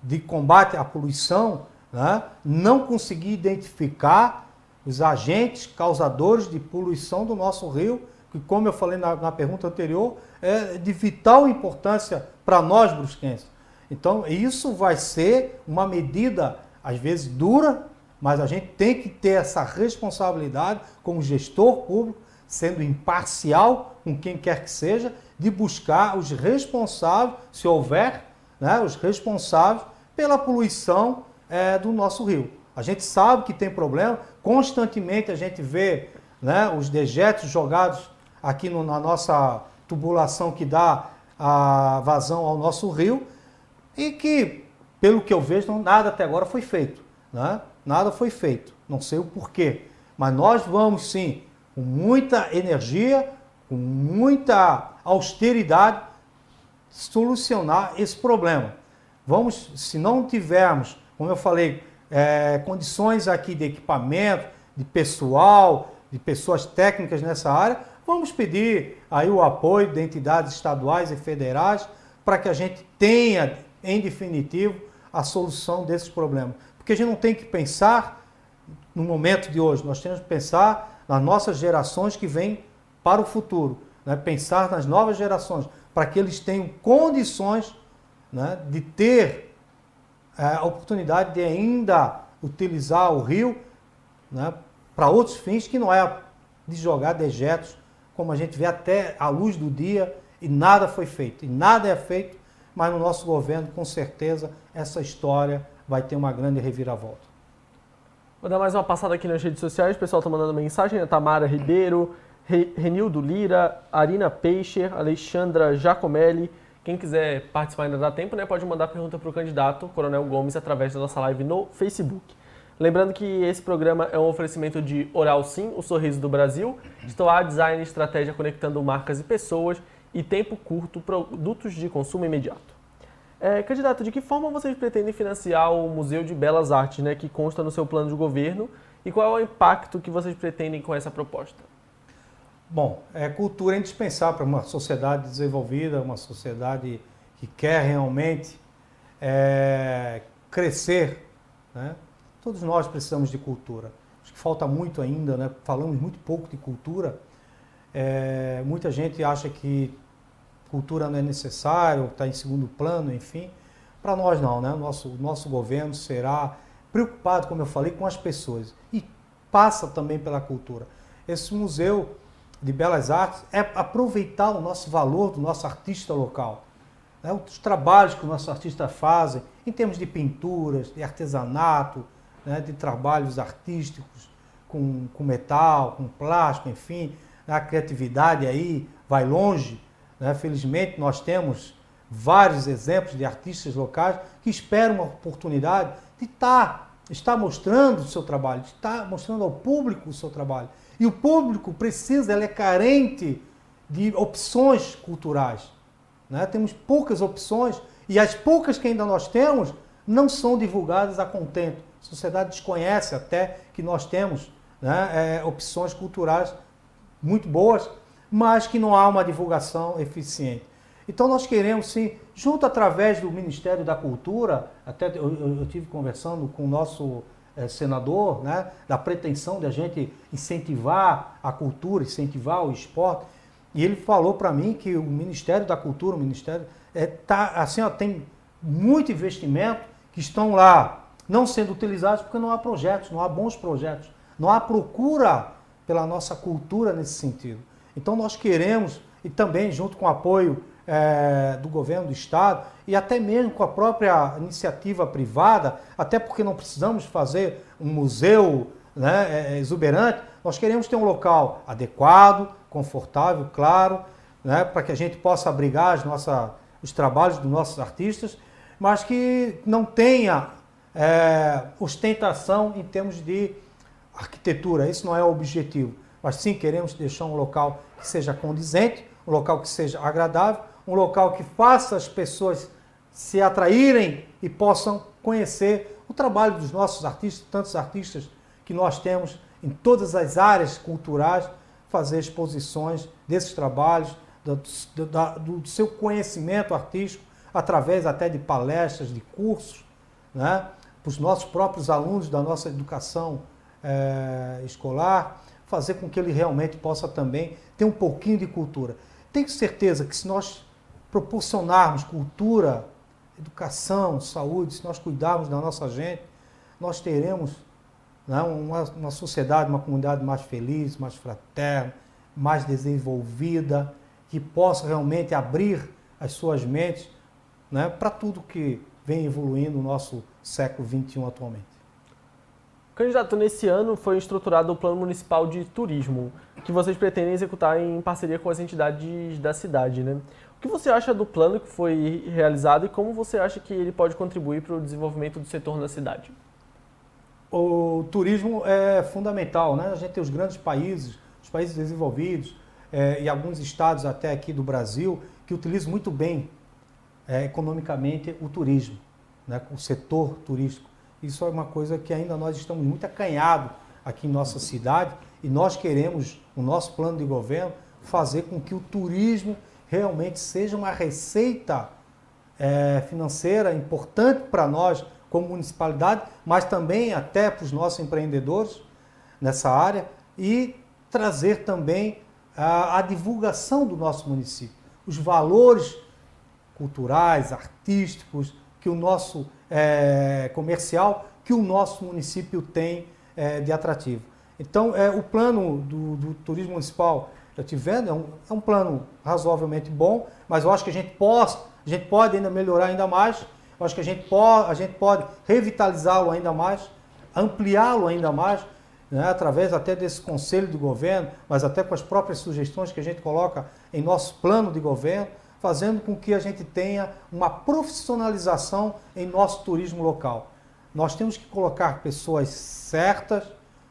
de combate à poluição, né, não conseguir identificar os agentes causadores de poluição do nosso rio, que, como eu falei na, na pergunta anterior, é de vital importância para nós brusquenses. Então, isso vai ser uma medida, às vezes, dura, mas a gente tem que ter essa responsabilidade como gestor público, sendo imparcial com quem quer que seja, de buscar os responsáveis, se houver, né, os responsáveis pela poluição é, do nosso rio. A gente sabe que tem problema, constantemente a gente vê né, os dejetos jogados aqui no, na nossa tubulação que dá a vazão ao nosso rio e que, pelo que eu vejo, nada até agora foi feito. Né? Nada foi feito. Não sei o porquê. Mas nós vamos sim, com muita energia, com muita austeridade, solucionar esse problema. Vamos, se não tivermos, como eu falei, é, condições aqui de equipamento, de pessoal, de pessoas técnicas nessa área, vamos pedir aí o apoio de entidades estaduais e federais para que a gente tenha em definitivo, a solução desses problemas. Porque a gente não tem que pensar no momento de hoje, nós temos que pensar nas nossas gerações que vêm para o futuro, né? pensar nas novas gerações, para que eles tenham condições né, de ter é, a oportunidade de ainda utilizar o rio né, para outros fins que não é de jogar dejetos, como a gente vê até à luz do dia, e nada foi feito. E nada é feito mas no nosso governo, com certeza, essa história vai ter uma grande reviravolta. Vou dar mais uma passada aqui nas redes sociais, o pessoal está mandando mensagem, a Tamara Ribeiro, Renildo Lira, Arina Peixer, Alexandra Giacomelli. Quem quiser participar ainda dá tempo, né? Pode mandar pergunta para o candidato Coronel Gomes através da nossa live no Facebook. Lembrando que esse programa é um oferecimento de Oral Sim, o sorriso do Brasil, de Toar Design Estratégia conectando marcas e pessoas e tempo curto, produtos de consumo imediato. É, candidato, de que forma vocês pretendem financiar o Museu de Belas Artes, né, que consta no seu plano de governo, e qual é o impacto que vocês pretendem com essa proposta? Bom, é, cultura é indispensável para uma sociedade desenvolvida, uma sociedade que quer realmente é, crescer. Né? Todos nós precisamos de cultura. Acho que falta muito ainda, né? falamos muito pouco de cultura. É, muita gente acha que cultura não é necessário, está em segundo plano, enfim. Para nós não, né? Nosso, nosso governo será preocupado, como eu falei, com as pessoas e passa também pela cultura. Esse museu de belas artes é aproveitar o nosso valor do nosso artista local, né? os trabalhos que o nosso artista fazem em termos de pinturas, de artesanato, né? de trabalhos artísticos com, com metal, com plástico, enfim, a criatividade aí vai longe né? Felizmente, nós temos vários exemplos de artistas locais que esperam uma oportunidade de estar, estar mostrando o seu trabalho, de estar mostrando ao público o seu trabalho. E o público precisa, ele é carente de opções culturais. Né? Temos poucas opções e as poucas que ainda nós temos não são divulgadas a contento. A sociedade desconhece até que nós temos né, é, opções culturais muito boas, mas que não há uma divulgação eficiente. Então nós queremos sim, junto através do Ministério da Cultura, até eu, eu, tive conversando com o nosso é, senador, né, da pretensão de a gente incentivar a cultura, incentivar o esporte, e ele falou para mim que o Ministério da Cultura, o Ministério, é, tá, assim, ó, tem muito investimento que estão lá não sendo utilizados porque não há projetos, não há bons projetos, não há procura pela nossa cultura nesse sentido. Então nós queremos, e também junto com o apoio é, do governo do estado e até mesmo com a própria iniciativa privada, até porque não precisamos fazer um museu né, é, exuberante, nós queremos ter um local adequado, confortável, claro, né, para que a gente possa abrigar as nossas, os trabalhos dos nossos artistas, mas que não tenha é, ostentação em termos de arquitetura. Isso não é o objetivo. Mas sim queremos deixar um local que seja condizente, um local que seja agradável, um local que faça as pessoas se atraírem e possam conhecer o trabalho dos nossos artistas, tantos artistas que nós temos em todas as áreas culturais, fazer exposições desses trabalhos, do, do, do seu conhecimento artístico, através até de palestras, de cursos, né? para os nossos próprios alunos da nossa educação é, escolar, fazer com que ele realmente possa também ter um pouquinho de cultura. Tenho certeza que se nós proporcionarmos cultura, educação, saúde, se nós cuidarmos da nossa gente, nós teremos né, uma, uma sociedade, uma comunidade mais feliz, mais fraterna, mais desenvolvida, que possa realmente abrir as suas mentes né, para tudo que vem evoluindo no nosso século XXI atualmente. Candidato, nesse ano foi estruturado o Plano Municipal de Turismo, que vocês pretendem executar em parceria com as entidades da cidade, né? que você acha do plano que foi realizado e como você acha que ele pode contribuir para o desenvolvimento do setor na cidade? O turismo é fundamental, né? A gente tem os grandes países, os países desenvolvidos é, e alguns estados até aqui do Brasil que utilizam muito bem é, economicamente o turismo, né? o setor turístico. Isso é uma coisa que ainda nós estamos muito acanhados aqui em nossa cidade e nós queremos, o nosso plano de governo, fazer com que o turismo realmente seja uma receita é, financeira importante para nós como municipalidade, mas também até para os nossos empreendedores nessa área e trazer também a, a divulgação do nosso município, os valores culturais, artísticos que o nosso é, comercial que o nosso município tem é, de atrativo. Então, é, o plano do, do turismo municipal já tivendo, é um, é um plano razoavelmente bom, mas eu acho que a gente pode, a gente pode ainda melhorar ainda mais, eu acho que a gente pode, a gente pode revitalizá-lo ainda mais, ampliá-lo ainda mais, né, através até desse conselho de governo, mas até com as próprias sugestões que a gente coloca em nosso plano de governo, fazendo com que a gente tenha uma profissionalização em nosso turismo local. Nós temos que colocar pessoas certas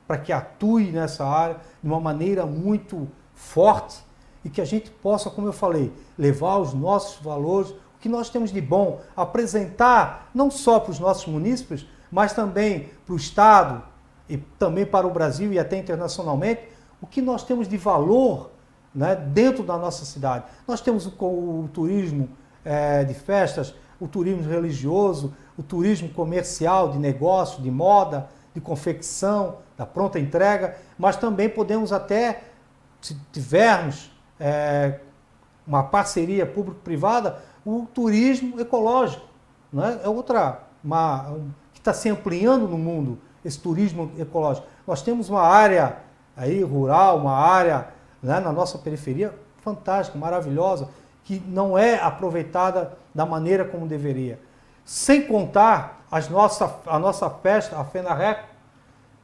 para que atuem nessa área de uma maneira muito forte e que a gente possa, como eu falei, levar os nossos valores, o que nós temos de bom, apresentar não só para os nossos munícipes, mas também para o Estado e também para o Brasil e até internacionalmente, o que nós temos de valor né, dentro da nossa cidade. Nós temos o, o turismo é, de festas, o turismo religioso, o turismo comercial, de negócio, de moda, de confecção, da pronta entrega, mas também podemos até se tivermos é, uma parceria público-privada, o turismo ecológico. Né? É outra, uma, um, que está se ampliando no mundo, esse turismo ecológico. Nós temos uma área aí rural, uma área né, na nossa periferia fantástica, maravilhosa, que não é aproveitada da maneira como deveria. Sem contar as nossa, a nossa festa, a FENAREC,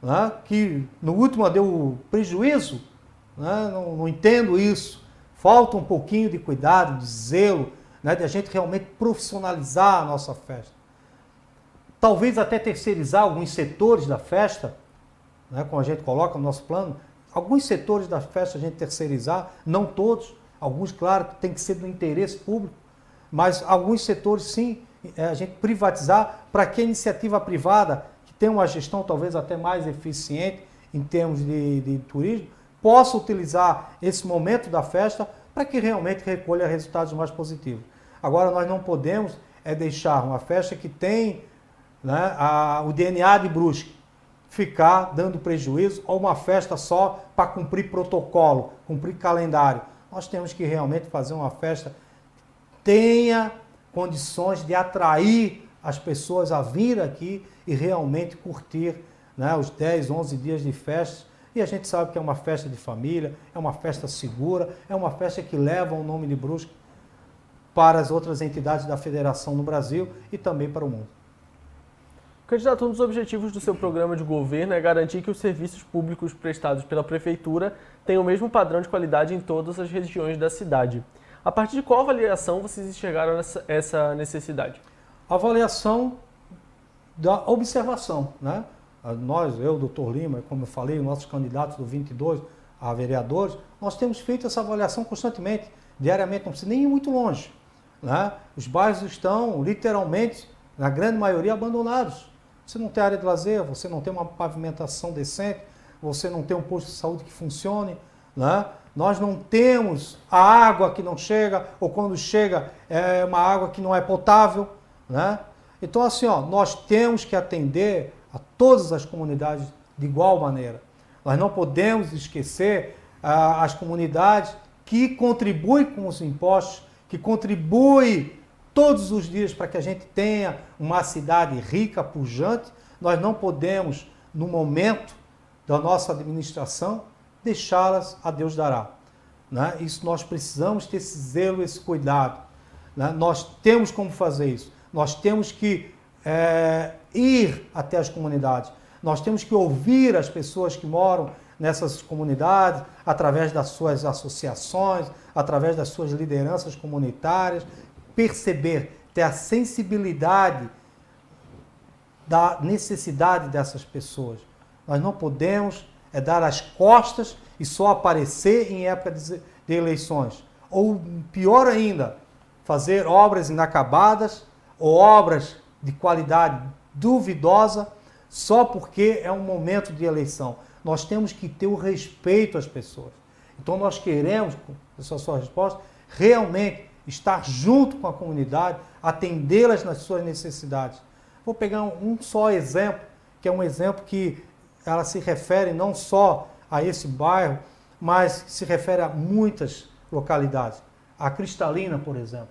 né, que no último deu prejuízo né? não, não, entendo isso. Falta um pouquinho de cuidado, de zelo, né? de a gente realmente profissionalizar a nossa festa. Talvez até terceirizar alguns setores da festa, né? como a gente coloca no nosso plano, alguns setores da festa a gente terceirizar, não todos, alguns, claro, tem que ser do interesse público, mas alguns setores sim, é, a gente privatizar para que a iniciativa privada, que tem uma gestão talvez até mais eficiente em termos de, de turismo, possa utilizar esse momento da festa para que realmente recolha resultados mais positivos. Agora, nós não podemos é deixar uma festa que tem né, a, o DNA de Brusque ficar dando prejuízo ou uma festa só para cumprir protocolo, cumprir calendário. Nós temos que realmente fazer uma festa que tenha condições de atrair as pessoas a vir aqui e realmente curtir né, os 10, 11 dias de festa. E a gente sabe que é uma festa de família, é uma festa segura, é uma festa que leva o nome de Brusque para as outras entidades da federação no Brasil e também para o mundo. Candidato, um dos objetivos do seu programa de governo é garantir que os serviços públicos prestados pela Prefeitura tenham o mesmo padrão de qualidade em todas as regiões da cidade. A partir de qual avaliação vocês enxergaram essa, necessidade? Avaliação da observação. Né? Nós, eu, doutor Lima, como eu falei, nossos candidatos do 22 a vereadores, nós temos feito essa avaliação constantemente, diariamente, não precisa nem ir muito longe. Né? Os bairros estão literalmente, na grande maioria, abandonados. Você não tem área de lazer, você não tem uma pavimentação decente, você não tem um posto de saúde que funcione, né? Nós não temos a água que não chega, ou quando chega é uma água que não é potável, né? Então, assim, ó, nós temos que atender a todas as comunidades de igual maneira. Nós não podemos esquecer ah, as comunidades que contribuem com os impostos, que contribuem todos os dias para que a gente tenha uma cidade rica, pujante. Nós não podemos, no momento da nossa administração, deixá-las a Deus dará. Né? Isso nós precisamos ter esse zelo, esse cuidado. Né? Nós temos como fazer isso. Nós temos que é, ir até as comunidades. Nós temos que ouvir as pessoas que moram nessas comunidades, através das suas associações, através das suas lideranças comunitárias, perceber, ter a sensibilidade da necessidade dessas pessoas. Nós não podemos é dar as costas e só aparecer em época de, eleições. Ou pior ainda, fazer obras inacabadas ou obras de qualidade duvidosa só porque é um momento de eleição. Nós temos que ter o respeito às pessoas. Então nós queremos, essa é a sua resposta, realmente estar junto com a comunidade, atendê-las nas suas necessidades. Vou pegar um, só exemplo, que é um exemplo que ela se refere não só a esse bairro, mas se refere a muitas localidades. A Cristalina, por exemplo,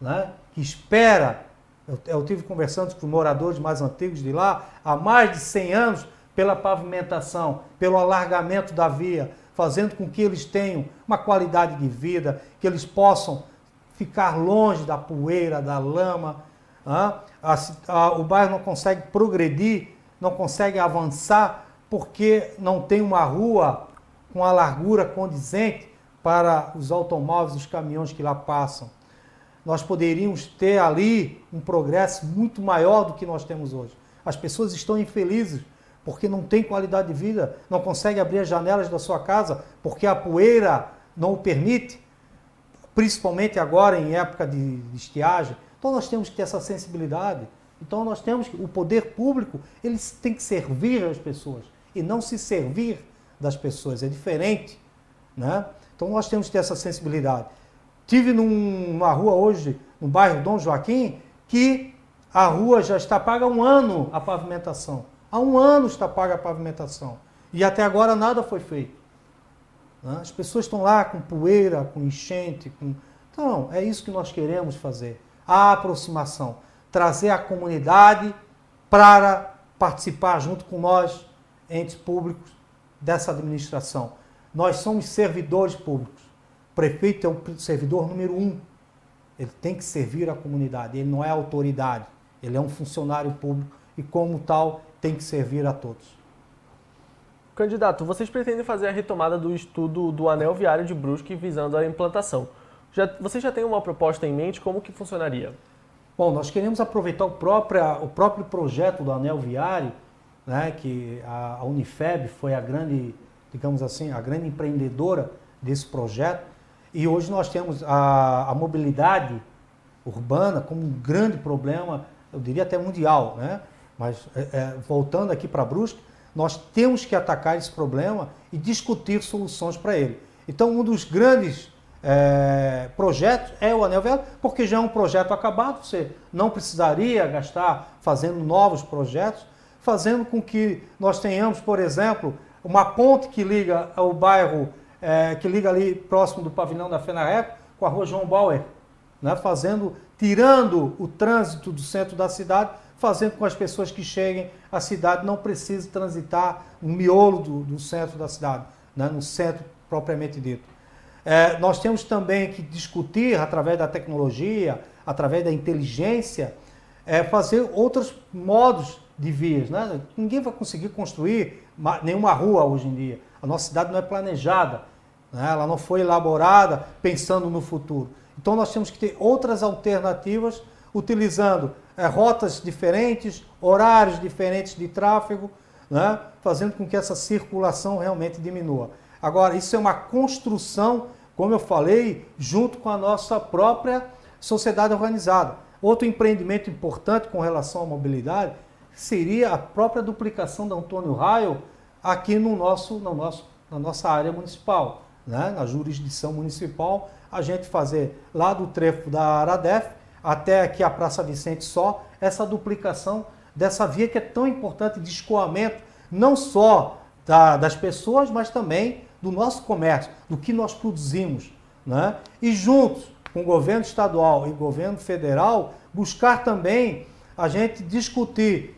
né, que espera, eu, eu tive conversando com moradores mais antigos de lá, há mais de 100 anos, pela pavimentação, pelo alargamento da via, fazendo com que eles tenham uma qualidade de vida, que eles possam ficar longe da poeira, da lama. O bairro não consegue progredir, não consegue avançar porque não tem uma rua com a largura condizente para os automóveis, os caminhões que lá passam. Nós poderíamos ter ali um progresso muito maior do que nós temos hoje. As pessoas estão infelizes porque não têm qualidade de vida, não conseguem abrir as janelas da sua casa porque a poeira não o permite principalmente agora em época de, estiagem. Então nós temos que ter essa sensibilidade. Então nós temos que, o poder público, ele tem que servir as pessoas e não se servir das pessoas, é diferente, né? Então nós temos que ter essa sensibilidade. Tive num, numa rua hoje, no bairro Dom Joaquim, que a rua já está paga há um ano a pavimentação. Há um ano está paga a pavimentação. E até agora nada foi feito. Né? As pessoas estão lá com poeira, com enchente. Com... Então, é isso que nós queremos fazer. A aproximação. Trazer a comunidade para participar junto com nós, entes públicos, dessa administração. Nós somos servidores públicos. O prefeito é o servidor número um. Ele tem que servir a comunidade. Ele não é autoridade. Ele é um funcionário público e, como tal, tem que servir a todos. Candidato, vocês pretendem fazer a retomada do estudo do anel viário de Brusque visando a implantação. Já, vocês já têm uma proposta em mente? Como que funcionaria? Bom, nós queremos aproveitar o próprio, o próprio projeto do anel viário, né, que a, a Unifeb foi a grande digamos assim, a grande empreendedora desse projeto. E hoje nós temos a, a mobilidade urbana como um grande problema, eu diria até mundial, né? Mas é, é, voltando aqui para Brusque, nós temos que atacar esse problema e discutir soluções para ele. Então, um dos grandes é, projetos é o Anel Velho, porque já é um projeto acabado, você não precisaria gastar fazendo novos projetos, fazendo com que nós tenhamos, por exemplo, uma ponte que liga o bairro, é, que liga ali próximo do pavilhão da FENAREC com a rua João Bauer, né, fazendo, tirando o trânsito do centro da cidade, fazendo com que as pessoas que cheguem à cidade não precisem transitar no miolo do, do centro da cidade, né, no centro propriamente dito. É, nós temos também que discutir, através da tecnologia, através da inteligência, é, fazer outros modos de vias. Né? Ninguém vai conseguir construir nenhuma rua hoje em dia. A nossa cidade não é planejada, né? ela não foi elaborada pensando no futuro. Então nós temos que ter outras alternativas, utilizando é, rotas diferentes, horários diferentes de tráfego, né? fazendo com que essa circulação realmente diminua. Agora, isso é uma construção, como eu falei, junto com a nossa própria sociedade organizada. Outro empreendimento importante com relação à mobilidade seria a própria duplicação da Antônio Raio aqui no nosso, no nosso, na nossa área municipal, né? na jurisdição municipal, a gente fazer lá do trevo da Aradef até aqui a Praça Vicente só, essa duplicação dessa via que é tão importante de escoamento, não só da, das pessoas, mas também do nosso comércio, do que nós produzimos. Né? E juntos com o governo estadual e governo federal, buscar também a gente discutir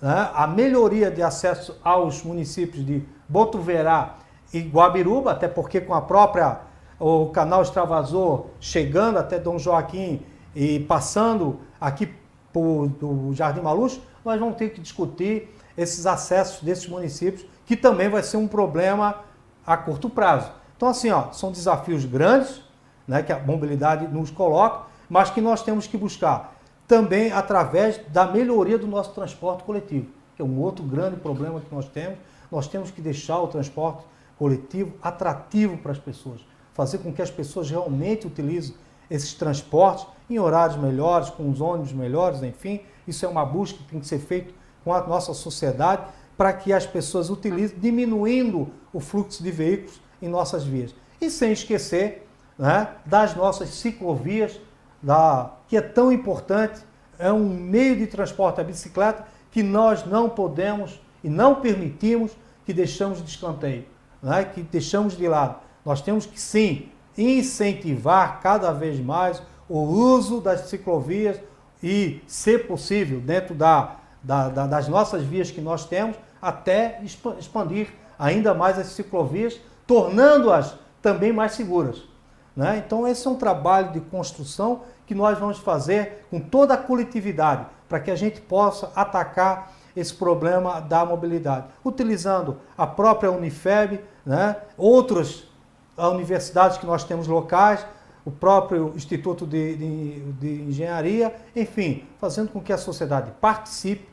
né, a melhoria de acesso aos municípios de Botuverá e Guabiruba, até porque com a própria o canal extravasor chegando até Dom Joaquim e passando aqui por o Jardim Maluz, nós vamos ter que discutir esses acessos desses municípios, que também vai ser um problema a curto prazo. Então, assim, ó, são desafios grandes né, que a mobilidade nos coloca, mas que nós temos que buscar também através da melhoria do nosso transporte coletivo, que é um outro grande problema que nós temos. Nós temos que deixar o transporte coletivo atrativo para as pessoas, fazer com que as pessoas realmente utilizem esses transportes em horários melhores, com os ônibus melhores, enfim. Isso é uma busca que tem que ser feita com a nossa sociedade para que as pessoas utilizem, diminuindo o fluxo de veículos em nossas vias. E sem esquecer né, das nossas ciclovias da, que é tão importante, é um meio de transporte a bicicleta que nós não podemos e não permitimos que deixamos de escanteio, né? que deixamos de lado. Nós temos que sim incentivar cada vez mais o uso das ciclovias e, se possível, dentro da, da, da, das nossas vias que nós temos, até expandir ainda mais as ciclovias, tornando-as também mais seguras. Né? Então, esse é um trabalho de construção que nós vamos fazer com toda a coletividade para que a gente possa atacar esse problema da mobilidade, utilizando a própria Unifeb, né? Outras universidades que nós temos locais, o próprio Instituto de, de, de Engenharia, enfim, fazendo com que a sociedade participe,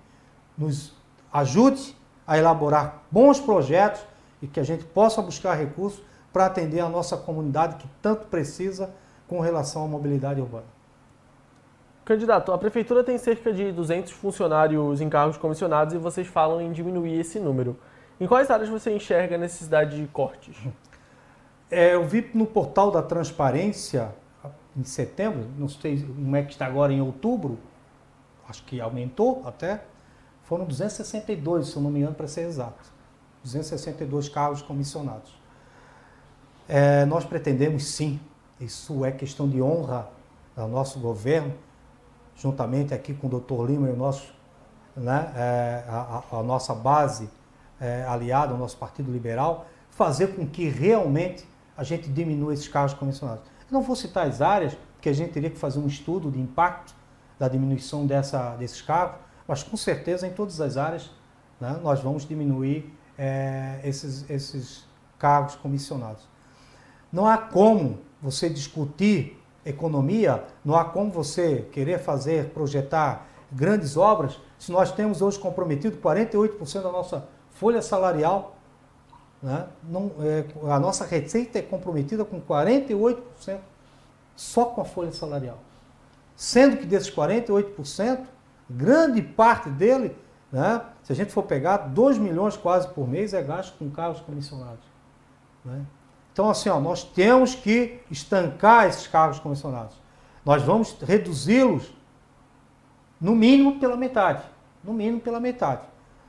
nos ajude a elaborar bons projetos e que a gente possa buscar recursos para atender a nossa comunidade que tanto precisa com relação à mobilidade urbana. Candidato, a prefeitura tem cerca de 200 funcionários em cargos comissionados e vocês falam em diminuir esse número. Em quais áreas você enxerga a necessidade de cortes? *laughs* É, eu vi no portal da transparência em setembro, não sei como é que está agora em outubro, acho que aumentou até, foram 262, se eu não me engano, para ser exato. 262 cargos comissionados. É, nós pretendemos sim, isso é questão de honra ao nosso governo, juntamente aqui com o doutor Lima e o nosso, né, é, a, a, nossa base é, aliada, o nosso Partido Liberal, fazer com que realmente a gente diminua esses cargos comissionados. Eu não vou citar as áreas, porque a gente teria que fazer um estudo de impacto da diminuição dessa, desses cargos, mas com certeza em todas as áreas né, nós vamos diminuir é, esses, esses cargos comissionados. Não há como você discutir economia, não há como você querer fazer, projetar grandes obras, se nós temos hoje comprometido 48% da nossa folha salarial Né? Não, é, a nossa receita é comprometida com 48% só com a folha salarial. Sendo que desses 48%, grande parte dele, né, se a gente for pegar, 2 milhões quase por mês é gasto com cargos comissionados. Né? Então, assim, ó, nós temos que estancar esses cargos comissionados. Nós vamos reduzi-los no mínimo pela metade. No mínimo pela metade.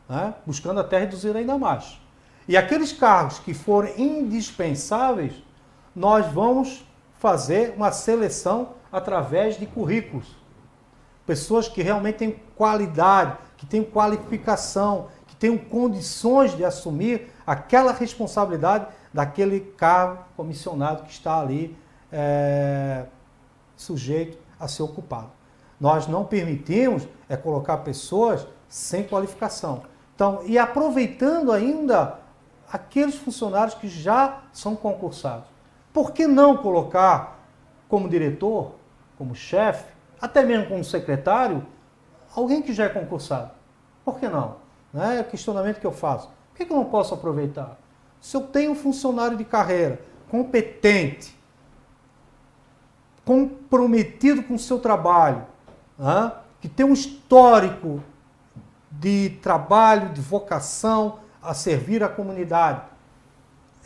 Né? Buscando até reduzir ainda mais. E aqueles cargos que forem indispensáveis, nós vamos fazer uma seleção através de currículos. Pessoas que realmente têm qualidade, que têm qualificação, que tenham condições de assumir aquela responsabilidade daquele cargo comissionado que está ali é, sujeito a ser ocupado. Nós não permitimos é colocar pessoas sem qualificação. Então, e aproveitando ainda aqueles funcionários que já são concursados. Por que não colocar como diretor, como chefe, até mesmo como secretário, alguém que já é concursado? Por que não? É o questionamento que eu faço. Por que, eu não posso aproveitar? Se eu tenho um funcionário de carreira competente, comprometido com o seu trabalho, né? que tem um histórico de trabalho, de vocação a servir a comunidade,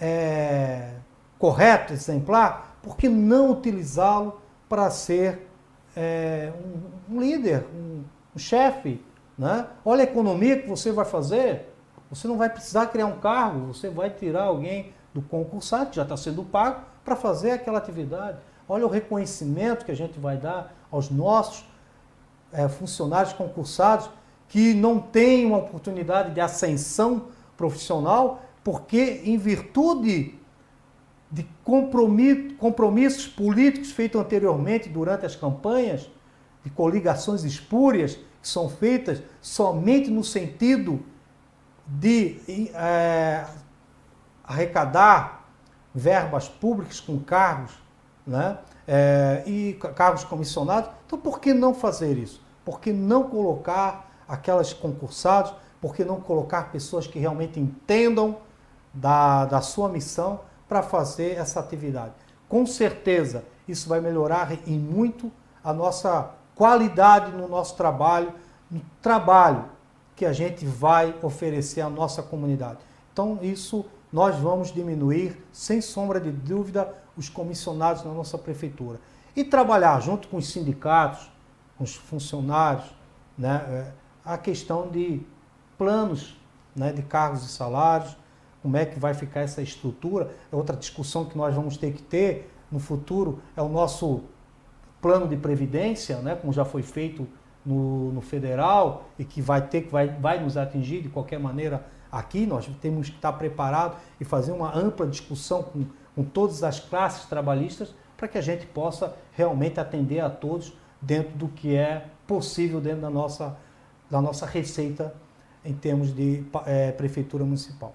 é, correto, exemplar, por que não utilizá-lo para ser é, um, um, líder, um, um chefe? Né? Olha a economia que você vai fazer. Você não vai precisar criar um cargo, você vai tirar alguém do concursado, que já está sendo pago, para fazer aquela atividade. Olha o reconhecimento que a gente vai dar aos nossos é, funcionários concursados que não têm uma oportunidade de ascensão profissional, porque em virtude de compromissos políticos feitos anteriormente durante as campanhas, de coligações espúrias que são feitas somente no sentido de é, arrecadar verbas públicas com cargos né, é, e cargos comissionados. Então, por que não fazer isso? Por que não colocar aquelas concursados? Por que não colocar pessoas que realmente entendam da, da sua missão para fazer essa atividade. Com certeza, isso vai melhorar em muito a nossa qualidade no nosso trabalho, no trabalho que a gente vai oferecer à nossa comunidade. Então, isso nós vamos diminuir, sem sombra de dúvida, os comissionados na nossa prefeitura. E trabalhar junto com os sindicatos, com os funcionários, né, é, a questão de planos né, de cargos e salários, como é que vai ficar essa estrutura. É outra discussão que nós vamos ter que ter no futuro, é o nosso plano de previdência, né, como já foi feito no, no federal e que vai ter que vai, vai nos atingir de qualquer maneira aqui. Nós temos que estar preparados e fazer uma ampla discussão com, com todas as classes trabalhistas para que a gente possa realmente atender a todos dentro do que é possível dentro da nossa, da nossa receita em termos de é, prefeitura municipal.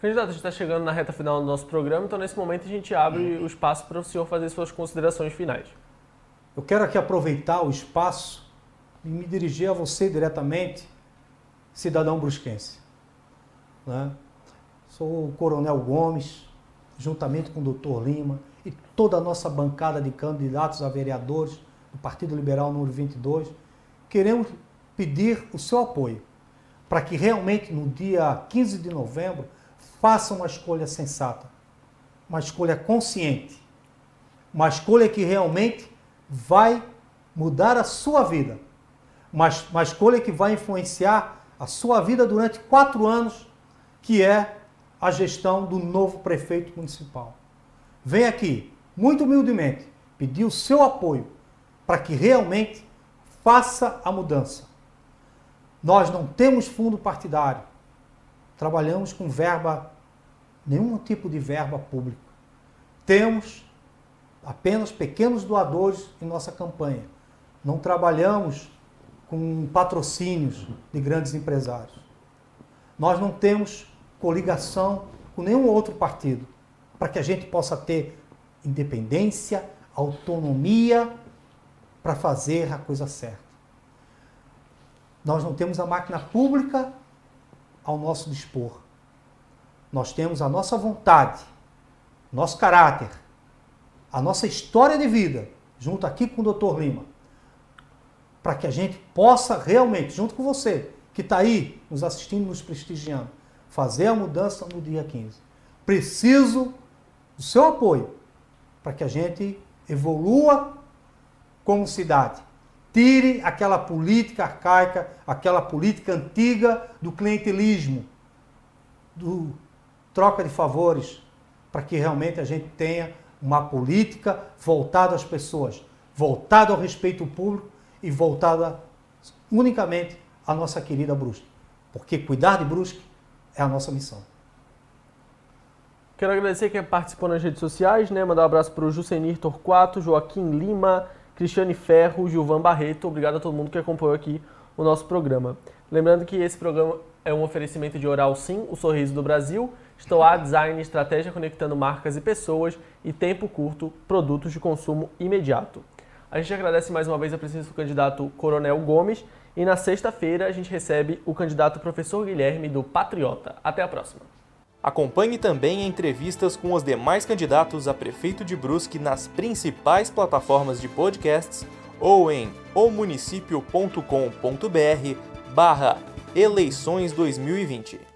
Candidato, a gente está chegando na reta final do nosso programa, então nesse momento a gente abre o espaço para o senhor fazer suas considerações finais. Eu quero aqui aproveitar o espaço e me dirigir a você diretamente, cidadão brusquense. Né? Sou o Coronel Gomes, juntamente com o doutor Lima e toda a nossa bancada de candidatos a vereadores do Partido Liberal número 22, queremos pedir o seu apoio para que realmente no dia 15 de novembro faça uma escolha sensata, uma escolha consciente, uma escolha que realmente vai mudar a sua vida, uma, uma escolha que vai influenciar a sua vida durante quatro anos, que é a gestão do novo prefeito municipal. Vem aqui, muito humildemente, pedir o seu apoio para que realmente faça a mudança. Nós não temos fundo partidário trabalhamos com verba, nenhum tipo de verba pública. Temos apenas pequenos doadores em nossa campanha. Não trabalhamos com patrocínios de grandes empresários. Nós não temos coligação com nenhum outro partido para que a gente possa ter independência, autonomia para fazer a coisa certa. Nós não temos a máquina pública ao nosso dispor. nós temos a nossa vontade, nosso caráter, a nossa história de vida, junto aqui com o Dr. Lima, para que a gente possa realmente, junto com você, que está aí nos assistindo, nos prestigiando, fazer a mudança no dia 15. Preciso do seu apoio para que a gente evolua como cidade. Tire aquela política arcaica, aquela política antiga do clientelismo, do troca de favores, para que realmente a gente tenha uma política voltada às pessoas, voltada ao respeito público e voltada unicamente à nossa querida Brusque. Porque cuidar de Brusque é a nossa missão. Quero agradecer quem participou nas redes sociais, né? Mandar um abraço para o Jusenir Torquato, Joaquim Lima, Cristiane Ferro, Gilvan Barreto. Obrigado a todo mundo que acompanhou aqui o nosso programa. Lembrando que esse programa é um oferecimento de Oral Sim, o sorriso do Brasil, Stoa Design, estratégia conectando marcas e pessoas e tempo curto, produtos de consumo imediato. A gente agradece mais uma vez a presença do candidato Coronel Gomes e na sexta-feira a gente recebe o candidato professor Guilherme do Patriota. Até a próxima. Acompanhe também entrevistas com os demais candidatos a prefeito de Brusque nas principais plataformas de podcasts ou em omunicipio.com.br barra eleições 2020.